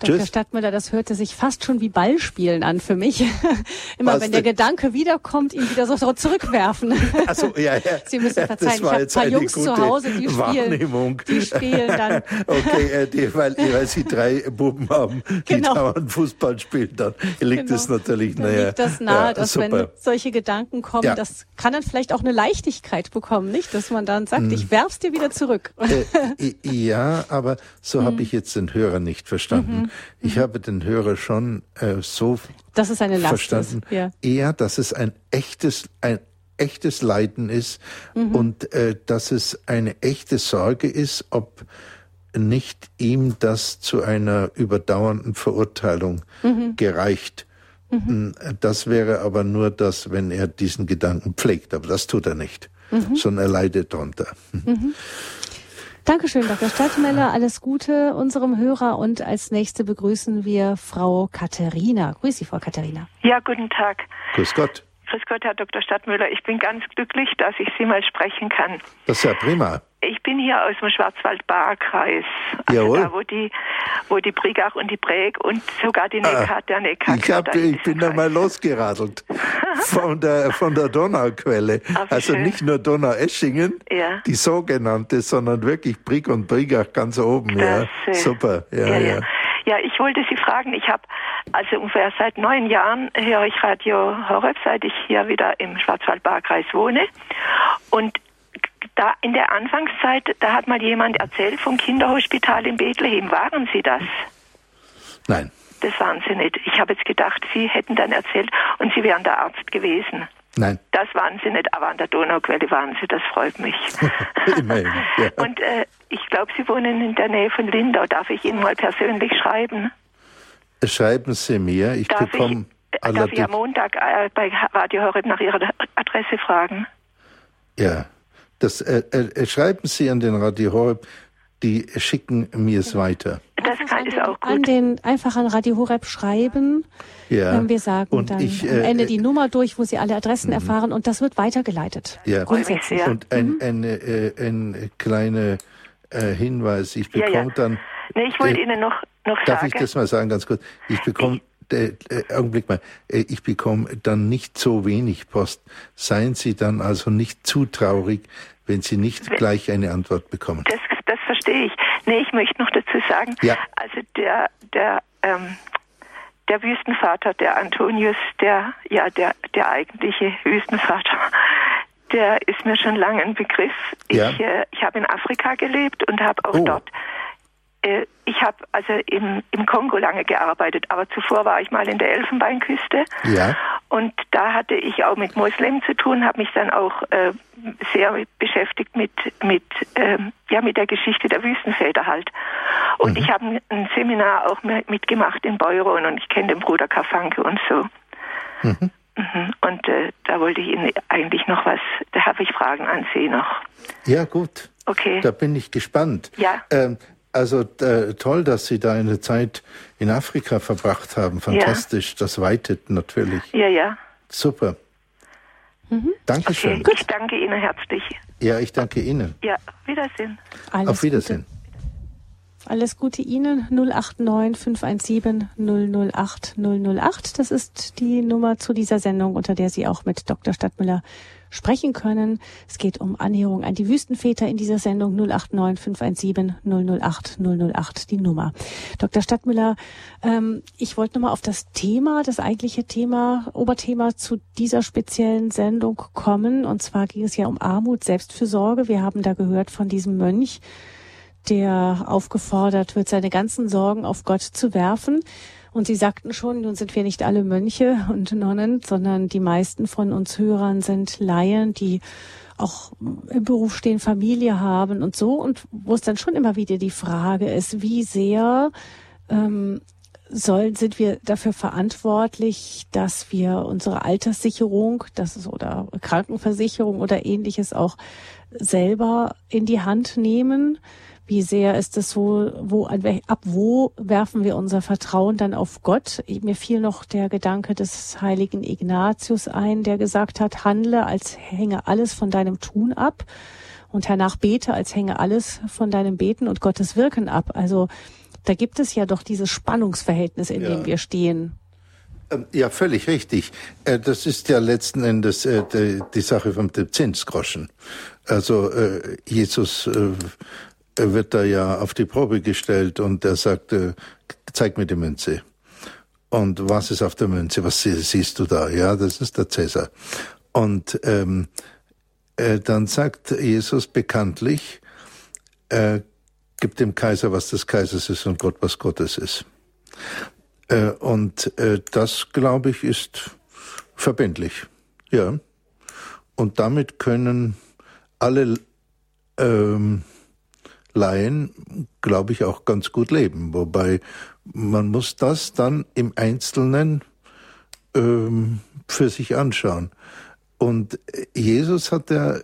Dr. Tschüss. Stadtmüller, das hörte sich fast schon wie Ballspielen an für mich. Immer Was wenn der denn? Gedanke wiederkommt, ihn wieder so zurückwerfen. Also, ja, ja. Sie müssen Das verzeihen, ich habe ein jetzt paar eine Jungs zu Hause, die spielen, Wahrnehmung. die spielen dann. Okay, äh, die, weil, weil Sie drei Buben haben, die Genau. dauernd Fußball spielen, dann liegt Genau. es natürlich, Dann naja. liegt das nahe, ja, dass super. wenn solche Gedanken kommen, Ja. das kann dann vielleicht auch eine Leichtigkeit bekommen, nicht? Dass man dann Hm. sagt, ich werf's dir wieder zurück. Äh, ja, aber so habe ich jetzt den Hörer nicht verstanden. Ich habe den Hörer schon äh, so Dass es eine Last verstanden, ist. Ja. eher, dass es ein echtes, ein echtes Leiden ist und äh, dass es eine echte Sorge ist, ob nicht ihm das zu einer überdauernden Verurteilung gereicht. Das wäre aber nur das, wenn er diesen Gedanken pflegt, aber das tut er nicht, sondern er leidet darunter. Dankeschön, Dr. Stadtmeller. Alles Gute unserem Hörer und als nächste begrüßen wir Frau Katharina. Grüß Sie, Frau Katharina. Ja, guten Tag. Grüß Gott. Grüß Gott, Herr Dr. Stadtmüller. Ich bin ganz glücklich, dass ich Sie mal sprechen kann. Das ist ja prima. Ich bin hier aus dem Schwarzwald-Baar-Kreis. Also Jawohl. da, wo die, wo die Brigach und die Präg und sogar die Neckar, der Neckar. Ich, hab, ich bin da mal losgeradelt von der, von der Donauquelle. Ah, wie Also schön. nicht nur Donaueschingen, Ja. die sogenannte, sondern wirklich Brig und Brigach ganz oben. Ja, Klasse. super. Ja, ja. Ja, ich wollte Sie fragen, ich habe also ungefähr seit neun Jahren höre ich Radio Horeb, seit ich hier wieder im Schwarzwald-Baar-Kreis wohne. Und da in der Anfangszeit, da hat mal jemand erzählt vom Kinderhospital in Bethlehem. Waren Sie das? Nein, Das waren Sie nicht. Ich habe jetzt gedacht, Sie hätten dann erzählt und Sie wären der Arzt gewesen. nein. Das waren Sie nicht, aber an der Donauquelle waren Sie, das freut mich. Immerhin, ja. Und äh, ich glaube, Sie wohnen in der Nähe von Lindau. Darf ich Ihnen mal persönlich schreiben? Schreiben Sie mir, ich Darf ich, bekomme äh, darf ich am Montag äh, bei Radio Horeb nach Ihrer Adresse fragen? Ja, das, äh, äh, schreiben Sie an den Radio Horeb, die schicken mir es weiter. Das kann, ist auch An gut. den, einfach an Radio Horeb schreiben. Ja. Ähm, Wir sagen Und dann ich, am äh, Ende äh, die Nummer durch, wo Sie alle Adressen erfahren und das wird weitergeleitet. Ja. Grundsätzlich. Ja. Und ein, ein, äh, ein kleiner äh, Hinweis, ich Ja, bekomme ja. dann, Nee, ich wollte äh, Ihnen noch, noch darf sagen. ich das mal sagen, ganz kurz, ich bekomme, äh, äh, Augenblick mal, äh, ich bekomme dann nicht so wenig Post. Seien Sie dann also nicht zu traurig, wenn Sie nicht gleich eine Antwort bekommen. Das, das verstehe ich. Nee, ich möchte noch dazu sagen, Ja. also der, der, ähm, der Wüstenvater, der Antonius, der, ja, der, der eigentliche Wüstenvater, der ist mir schon lange ein Begriff. Ja. Ich, äh, ich habe in Afrika gelebt und habe auch Oh. dort ich habe also im, im Kongo lange gearbeitet, aber zuvor war ich mal in der Elfenbeinküste. Ja. Und da hatte ich auch mit Moslems zu tun, habe mich dann auch äh, sehr mit, beschäftigt mit mit ähm, ja mit der Geschichte der Wüstenväter halt. Und ich habe ein, Seminar auch mit, mitgemacht in Beuron und ich kenne den Bruder Kafanke und so. Mhm. Und äh, da wollte ich Ihnen eigentlich noch was, da habe ich Fragen an Sie noch. Ja, gut. Okay. Da bin ich gespannt. Ja. Ähm, also äh, toll, dass Sie da eine Zeit in Afrika verbracht haben. Fantastisch. Das weitet natürlich. Ja, ja. Super. Okay. Dankeschön. Ich danke Ihnen herzlich. Ja, ich danke Ihnen. Ja, Wiedersehen. Alles Auf Wiedersehen. Gute. Alles Gute Ihnen. 089 517 008 008. Das ist die Nummer zu dieser Sendung, unter der Sie auch mit Dr. Stadtmüller sprechen können. Es geht um Annäherung an die Wüstenväter in dieser Sendung 089 517 008 008, die Nummer. Dr. Stadtmüller, ähm, ich wollte nochmal auf das Thema, das eigentliche Thema, Oberthema zu dieser speziellen Sendung kommen. Und zwar ging es ja um Armut, Selbstfürsorge. Wir haben da gehört von diesem Mönch, der aufgefordert wird, seine ganzen Sorgen auf Gott zu werfen. Und Sie sagten schon, nun sind wir nicht alle Mönche und Nonnen, sondern die meisten von uns Hörern sind Laien, die auch im Beruf stehen, Familie haben und so. Und wo es dann schon immer wieder die Frage ist, wie sehr ähm, soll, sind wir dafür verantwortlich, dass wir unsere Alterssicherung, das ist oder Krankenversicherung oder ähnliches auch selber in die Hand nehmen? Wie sehr ist es so, wo, ab wo werfen wir unser Vertrauen dann auf Gott? Mir fiel noch der Gedanke des heiligen Ignatius ein, der gesagt hat, handle, als hänge alles von deinem Tun ab und hernach bete, als hänge alles von deinem Beten und Gottes Wirken ab. Also da gibt es ja doch dieses Spannungsverhältnis, in Ja. dem wir stehen. Ähm, Ja, völlig richtig. Äh, Das ist ja letzten Endes äh, die, Sache vom Zinsgroschen. Also äh, Jesus äh, wird da ja auf die Probe gestellt und er sagt, äh, zeig mir die Münze. Und was ist auf der Münze? Was sie- siehst du da? Ja, das ist der Cäsar. Und ähm, äh, dann sagt Jesus bekanntlich, äh, gib dem Kaiser, was des Kaisers ist und Gott, was Gottes ist. Äh, und äh, das, glaube ich, ist verbindlich. Ja. Und damit können alle ähm, Laien, glaube ich, auch ganz gut leben. Wobei man muss das dann im Einzelnen ähm, für sich anschauen. Und Jesus hat ja äh,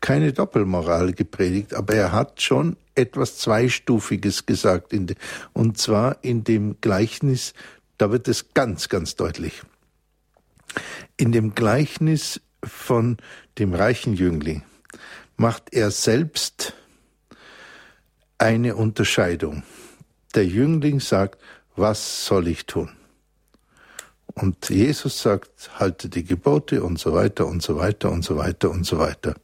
keine Doppelmoral gepredigt, aber er hat schon etwas Zweistufiges gesagt. In de, und zwar in dem Gleichnis, da wird es ganz, ganz deutlich. In dem Gleichnis von dem reichen Jüngling macht er selbst eine Unterscheidung. Der Jüngling sagt, was soll ich tun? Und Jesus sagt, halte die Gebote und so weiter und so weiter und so weiter und so weiter.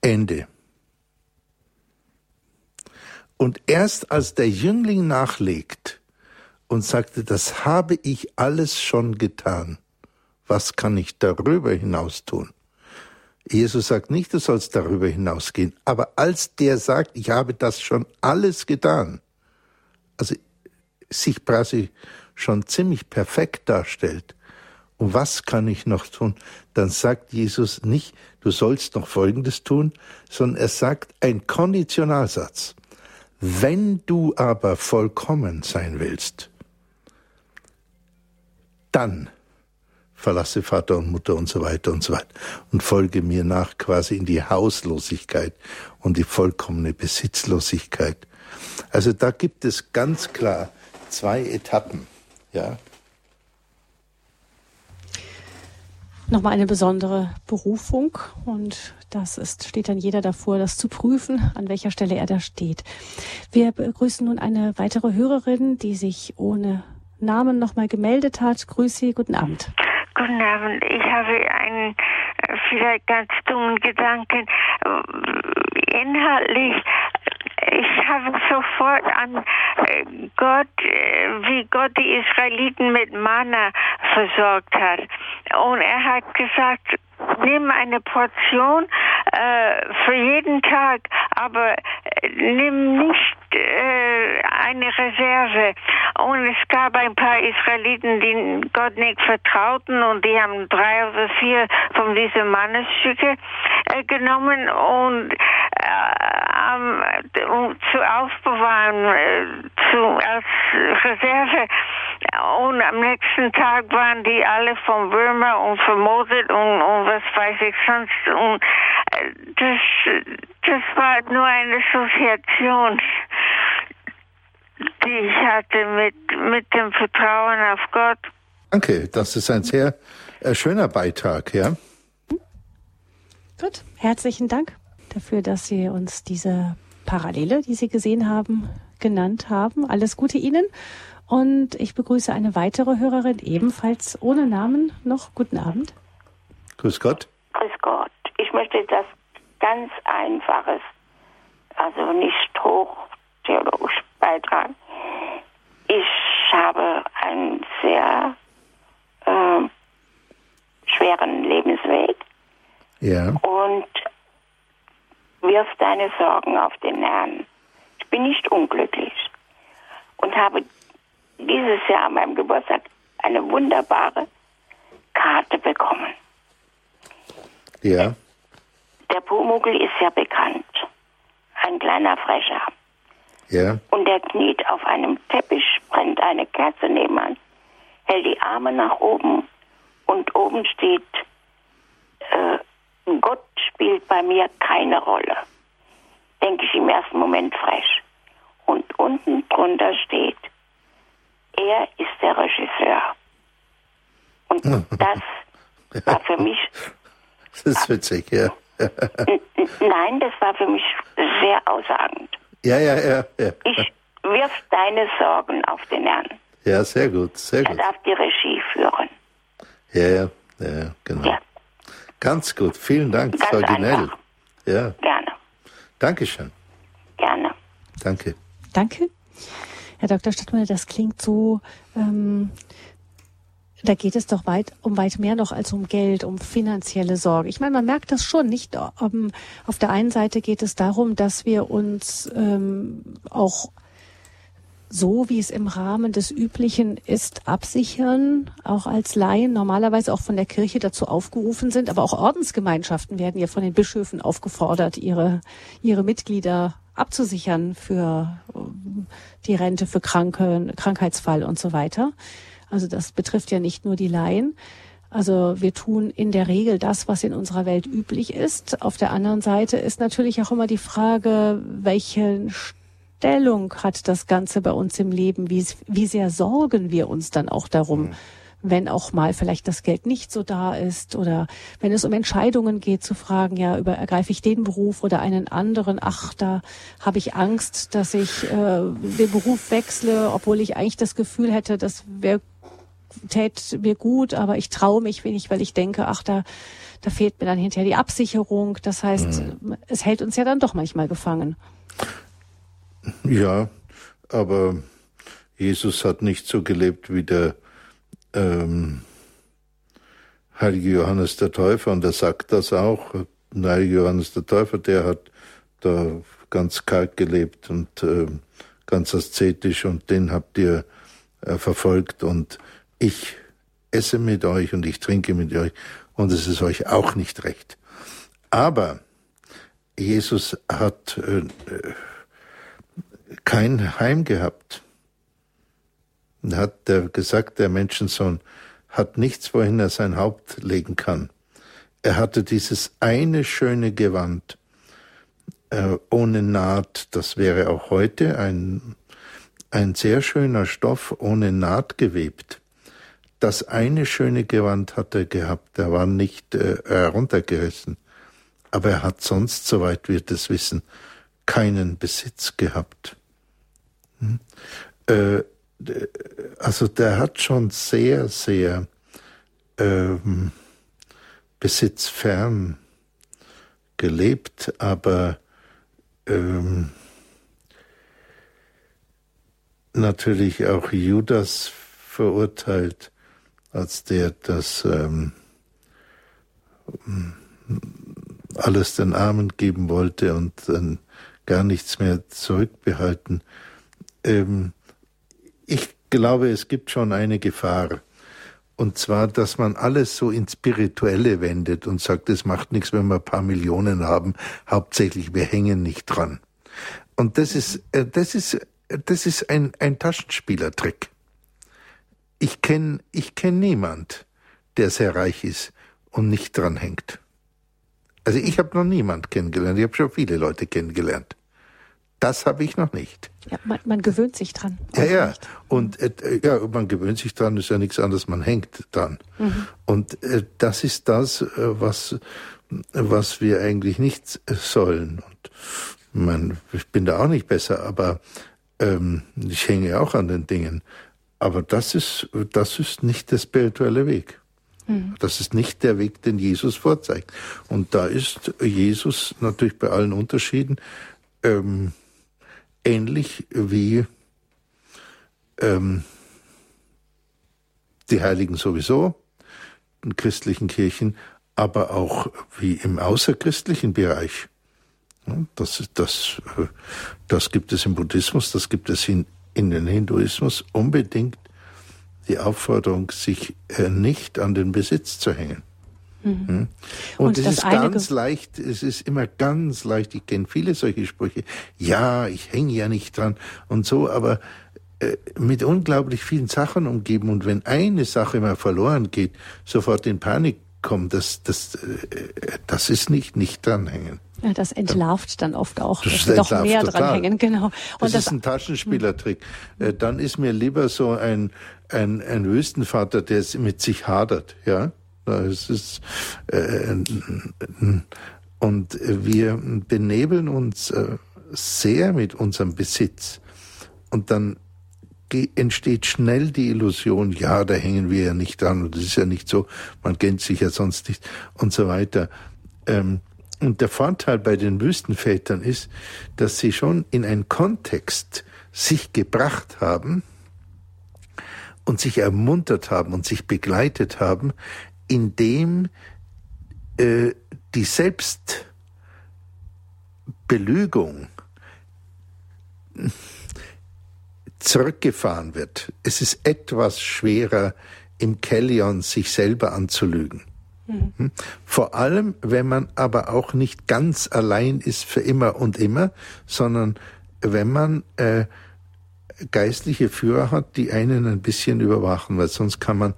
Ende. Und erst als der Jüngling nachlegt und sagte, das habe ich alles schon getan, was kann ich darüber hinaus tun? Jesus sagt nicht, du sollst darüber hinausgehen, aber als der sagt, ich habe das schon alles getan, also sich quasi schon ziemlich perfekt darstellt, und was kann ich noch tun? Dann sagt Jesus nicht, du sollst noch Folgendes tun, sondern er sagt ein Konditionalsatz. Wenn du aber vollkommen sein willst, dann verlasse Vater und Mutter und so weiter und so weiter und folge mir nach quasi in die Hauslosigkeit und die vollkommene Besitzlosigkeit. Also da gibt es ganz klar zwei Etappen, ja. nochmal eine besondere Berufung und das ist, steht dann jeder davor, das zu prüfen, an welcher Stelle er da steht. Wir begrüßen nun eine weitere Hörerin, die sich ohne Namen nochmal gemeldet hat. Grüße guten Abend. Guten Abend. Ich habe einen äh, vielleicht ganz dummen Gedanken. Inhaltlich ich habe sofort an äh, Gott, äh, wie Gott die Israeliten mit Manna versorgt hat. Und er hat gesagt, nimm eine Portion äh, für jeden Tag, aber äh, nimm nicht äh, eine Reserve. Und es gab ein paar Israeliten, die Gott nicht vertrauten und die haben drei oder vier von diesen Mannesstücke äh, genommen und um, zu aufbewahren, äh, zu, als Reserve. Und am nächsten Tag waren die alle vom Würmer und vermodet und, und was weiß ich sonst. Und äh, das, das war nur eine Assoziation, die ich hatte mit, mit dem Vertrauen auf Gott. Danke, das ist ein sehr äh, schöner Beitrag, ja. Gut, herzlichen Dank dafür, dass Sie uns diese Parallele, die Sie gesehen haben, genannt haben. Alles Gute Ihnen. Und ich begrüße eine weitere Hörerin, ebenfalls ohne Namen. Noch guten Abend. Grüß Gott. Grüß Gott. Ich möchte etwas ganz Einfaches, also nicht hoch theologisch beitragen. Ich habe einen sehr äh, schweren Lebensweg. Ja. Und wirf deine Sorgen auf den Herrn. Ich bin nicht unglücklich und habe dieses Jahr an meinem Geburtstag eine wunderbare Karte bekommen. Ja. Der Pumuckl ist ja bekannt. Ein kleiner Frecher. Ja. Und er kniet auf einem Teppich, brennt eine Kerze nebenan, hält die Arme nach oben und oben steht äh, Gott spielt bei mir keine Rolle. Denke ich im ersten Moment frech. Und unten drunter steht, er ist der Regisseur. Und das war für mich. Das ist witzig, ja. Nein, das war für mich sehr aussagend. Ja, ja, ja. ja. Ich wirf deine Sorgen auf den Herrn. Ja, sehr gut, sehr Er gut. darf die Regie führen. Ja, ja, ja, genau. Ja, Ganz gut, vielen Dank, Ganz Frau Ginell. einfach. Ja, gerne, Dankeschön. gerne. Danke. Danke. Herr Dr. Stadtmüller, das klingt so, ähm, da geht es doch weit um weit mehr noch als um Geld, um finanzielle Sorge. Ich meine, man merkt das schon nicht. Um, auf der einen Seite geht es darum, dass wir uns ähm, auch so, wie es im Rahmen des Üblichen ist, absichern, auch als Laien, normalerweise auch von der Kirche dazu aufgerufen sind, aber auch Ordensgemeinschaften werden ja von den Bischöfen aufgefordert, ihre, ihre Mitglieder abzusichern für ähm, die Rente, für Kranke, Krankheitsfall und so weiter. Also das betrifft ja nicht nur die Laien. Also wir tun in der Regel das, was in unserer Welt üblich ist. Auf der anderen Seite ist natürlich auch immer die Frage, welche Stellung hat das Ganze bei uns im Leben? Wie, wie sehr sorgen wir uns dann auch darum, wenn auch mal vielleicht das Geld nicht so da ist oder wenn es um Entscheidungen geht, zu fragen, ja, über, ergreife ich den Beruf oder einen anderen, ach, da habe ich Angst, dass ich äh, den Beruf wechsle, obwohl ich eigentlich das Gefühl hätte, das wäre tät mir gut, aber ich traue mich wenig, weil ich denke, ach, da, da fehlt mir dann hinterher die Absicherung. Das heißt, mhm. es hält uns ja dann doch manchmal gefangen. Ja, aber Jesus hat nicht so gelebt wie der ähm, heilige Johannes der Täufer und er sagt das auch. Heilige Johannes der Täufer, der hat da ganz kalt gelebt und äh, ganz aszetisch und den habt ihr äh, verfolgt und ich esse mit euch und ich trinke mit euch und es ist euch auch nicht recht. Aber Jesus hat äh, kein Heim gehabt. Er hat der gesagt, der Menschensohn hat nichts, wohin er sein Haupt legen kann. Er hatte dieses eine schöne Gewand äh, ohne Naht. Das wäre auch heute ein, ein sehr schöner Stoff ohne Naht gewebt. Das eine schöne Gewand hat er gehabt. Er war nicht äh, heruntergerissen. Aber er hat sonst, soweit wir das wissen, keinen Besitz gehabt. Hm? Äh, also der hat schon sehr, sehr ähm, besitzfern gelebt, aber ähm, natürlich auch Judas verurteilt, als der das ähm, alles den Armen geben wollte und dann gar nichts mehr zurückbehalten. Ähm, glaube, es gibt schon eine Gefahr. Und zwar, dass man alles so ins Spirituelle wendet und sagt, es macht nichts, wenn wir ein paar Millionen haben. Hauptsächlich, wir hängen nicht dran. Und das ist, äh, das ist, das ist ein, ein Taschenspielertrick. Ich kenne ich kenn niemand, der sehr reich ist und nicht dran hängt. Also ich habe noch niemand kennengelernt. Ich habe schon viele Leute kennengelernt. Das habe ich noch nicht. Ja, man, man gewöhnt sich dran. Ja, ja. Und äh, ja, man gewöhnt sich dran, ist ja nichts anderes, man hängt dran. Mhm. Und äh, das ist das, äh, was, was wir eigentlich nicht sollen. Und man, ich bin da auch nicht besser, aber ähm, ich hänge auch an den Dingen. Aber das ist, das ist nicht der spirituelle Weg. Mhm. Das ist nicht der Weg, den Jesus vorzeigt. Und da ist Jesus natürlich bei allen Unterschieden ähm, ähnlich wie ähm, die Heiligen sowieso in christlichen Kirchen, aber auch wie im außerchristlichen Bereich. Das, das, das gibt es im Buddhismus, das gibt es in, in den Hinduismus unbedingt die Aufforderung, sich äh, nicht an den Besitz zu hängen. Mhm. Hm? Und, und es ist ganz leicht, es ist immer ganz leicht, ich kenne viele solche Sprüche, ja, ich hänge ja nicht dran und so, aber äh, mit unglaublich vielen Sachen umgeben und wenn eine Sache mal verloren geht, sofort in Panik kommen, das, das, äh, das ist nicht nicht dranhängen. Ja, das entlarvt dann oft auch, das dass doch mehr total. dranhängen, genau. Und das, das ist ein Taschenspielertrick. Hm. Dann ist mir lieber so ein, ein, ein Wüstenvater, der mit sich hadert, ja. Es ist, äh, und wir benebeln uns äh, sehr mit unserem Besitz. Und dann entsteht schnell die Illusion, ja, da hängen wir ja nicht dran und das ist ja nicht so, man kennt sich ja sonst nicht und so weiter. Ähm, und der Vorteil bei den Wüstenvätern ist, dass sie schon in einen Kontext sich gebracht haben und sich ermuntert haben und sich begleitet haben, in dem äh, die Selbstbelügung zurückgefahren wird. Es ist etwas schwerer, im Kellion sich selber anzulügen. Mhm. Vor allem, wenn man aber auch nicht ganz allein ist für immer und immer, sondern wenn man äh, geistliche Führer hat, die einen ein bisschen überwachen, weil sonst kann man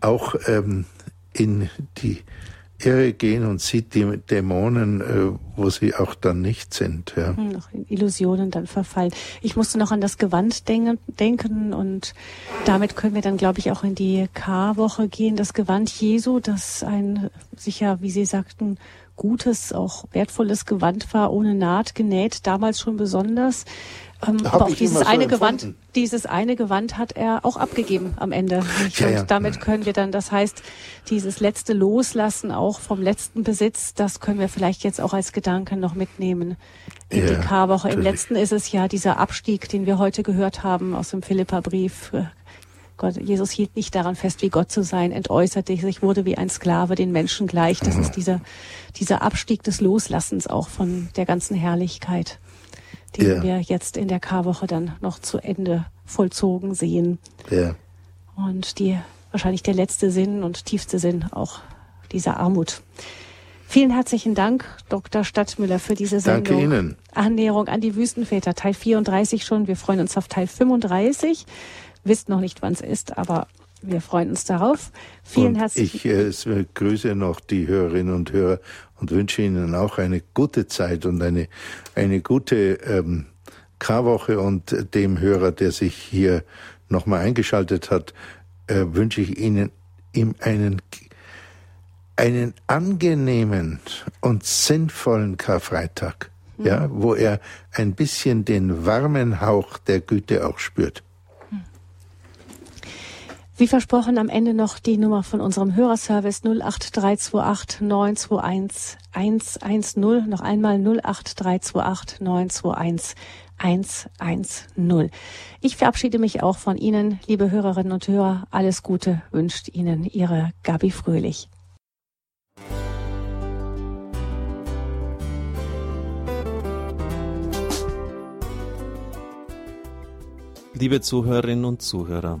auch ähm, in die Irre gehen und sieht die Dämonen, äh, wo sie auch dann nicht sind. Ja. Hm, noch in Illusionen dann verfallen. Ich musste noch an das Gewand denken und damit können wir dann, glaube ich, auch in die Karwoche gehen. Das Gewand Jesu, das ein sicher, wie Sie sagten, gutes, auch wertvolles Gewand war, ohne Naht genäht, damals schon besonders. Ähm, aber auch dieses eine so Gewand, dieses eine Gewand hat er auch abgegeben am Ende. Ja, ja. Und damit können wir dann, das heißt, dieses letzte Loslassen auch vom letzten Besitz, das können wir vielleicht jetzt auch als Gedanke noch mitnehmen in ja, die Karwoche. Im letzten ist es ja dieser Abstieg, den wir heute gehört haben aus dem Philipperbrief. Gott, Jesus hielt nicht daran fest, wie Gott zu sein, entäußerte sich, wurde wie ein Sklave den Menschen gleich. Das mhm. ist dieser, dieser Abstieg des Loslassens auch von der ganzen Herrlichkeit den ja. wir jetzt in der Karwoche dann noch zu Ende vollzogen sehen. Ja. Und die wahrscheinlich der letzte Sinn und tiefste Sinn auch dieser Armut. Vielen herzlichen Dank, Dr. Stadtmüller, für diese Sendung. Danke Ihnen. Annäherung an die Wüstenväter, Teil 34 schon. Wir freuen uns auf Teil 35. Wisst noch nicht, wann es ist, aber wir freuen uns darauf. Vielen herzlichen Dank. Ich äh, grüße noch die Hörerinnen und Hörer und wünsche Ihnen auch eine gute Zeit und eine, eine gute ähm, Karwoche und dem Hörer, der sich hier nochmal eingeschaltet hat, äh, wünsche ich Ihnen ihm einen, einen angenehmen und sinnvollen Karfreitag, mhm. ja, wo er ein bisschen den warmen Hauch der Güte auch spürt. Wie versprochen, am Ende noch die Nummer von unserem Hörerservice 08328 921 110. Noch einmal 08328 921 110. Ich verabschiede mich auch von Ihnen, liebe Hörerinnen und Hörer. Alles Gute wünscht Ihnen Ihre Gabi Fröhlich. Liebe Zuhörerinnen und Zuhörer,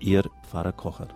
Ihr Pfarrer Kocher.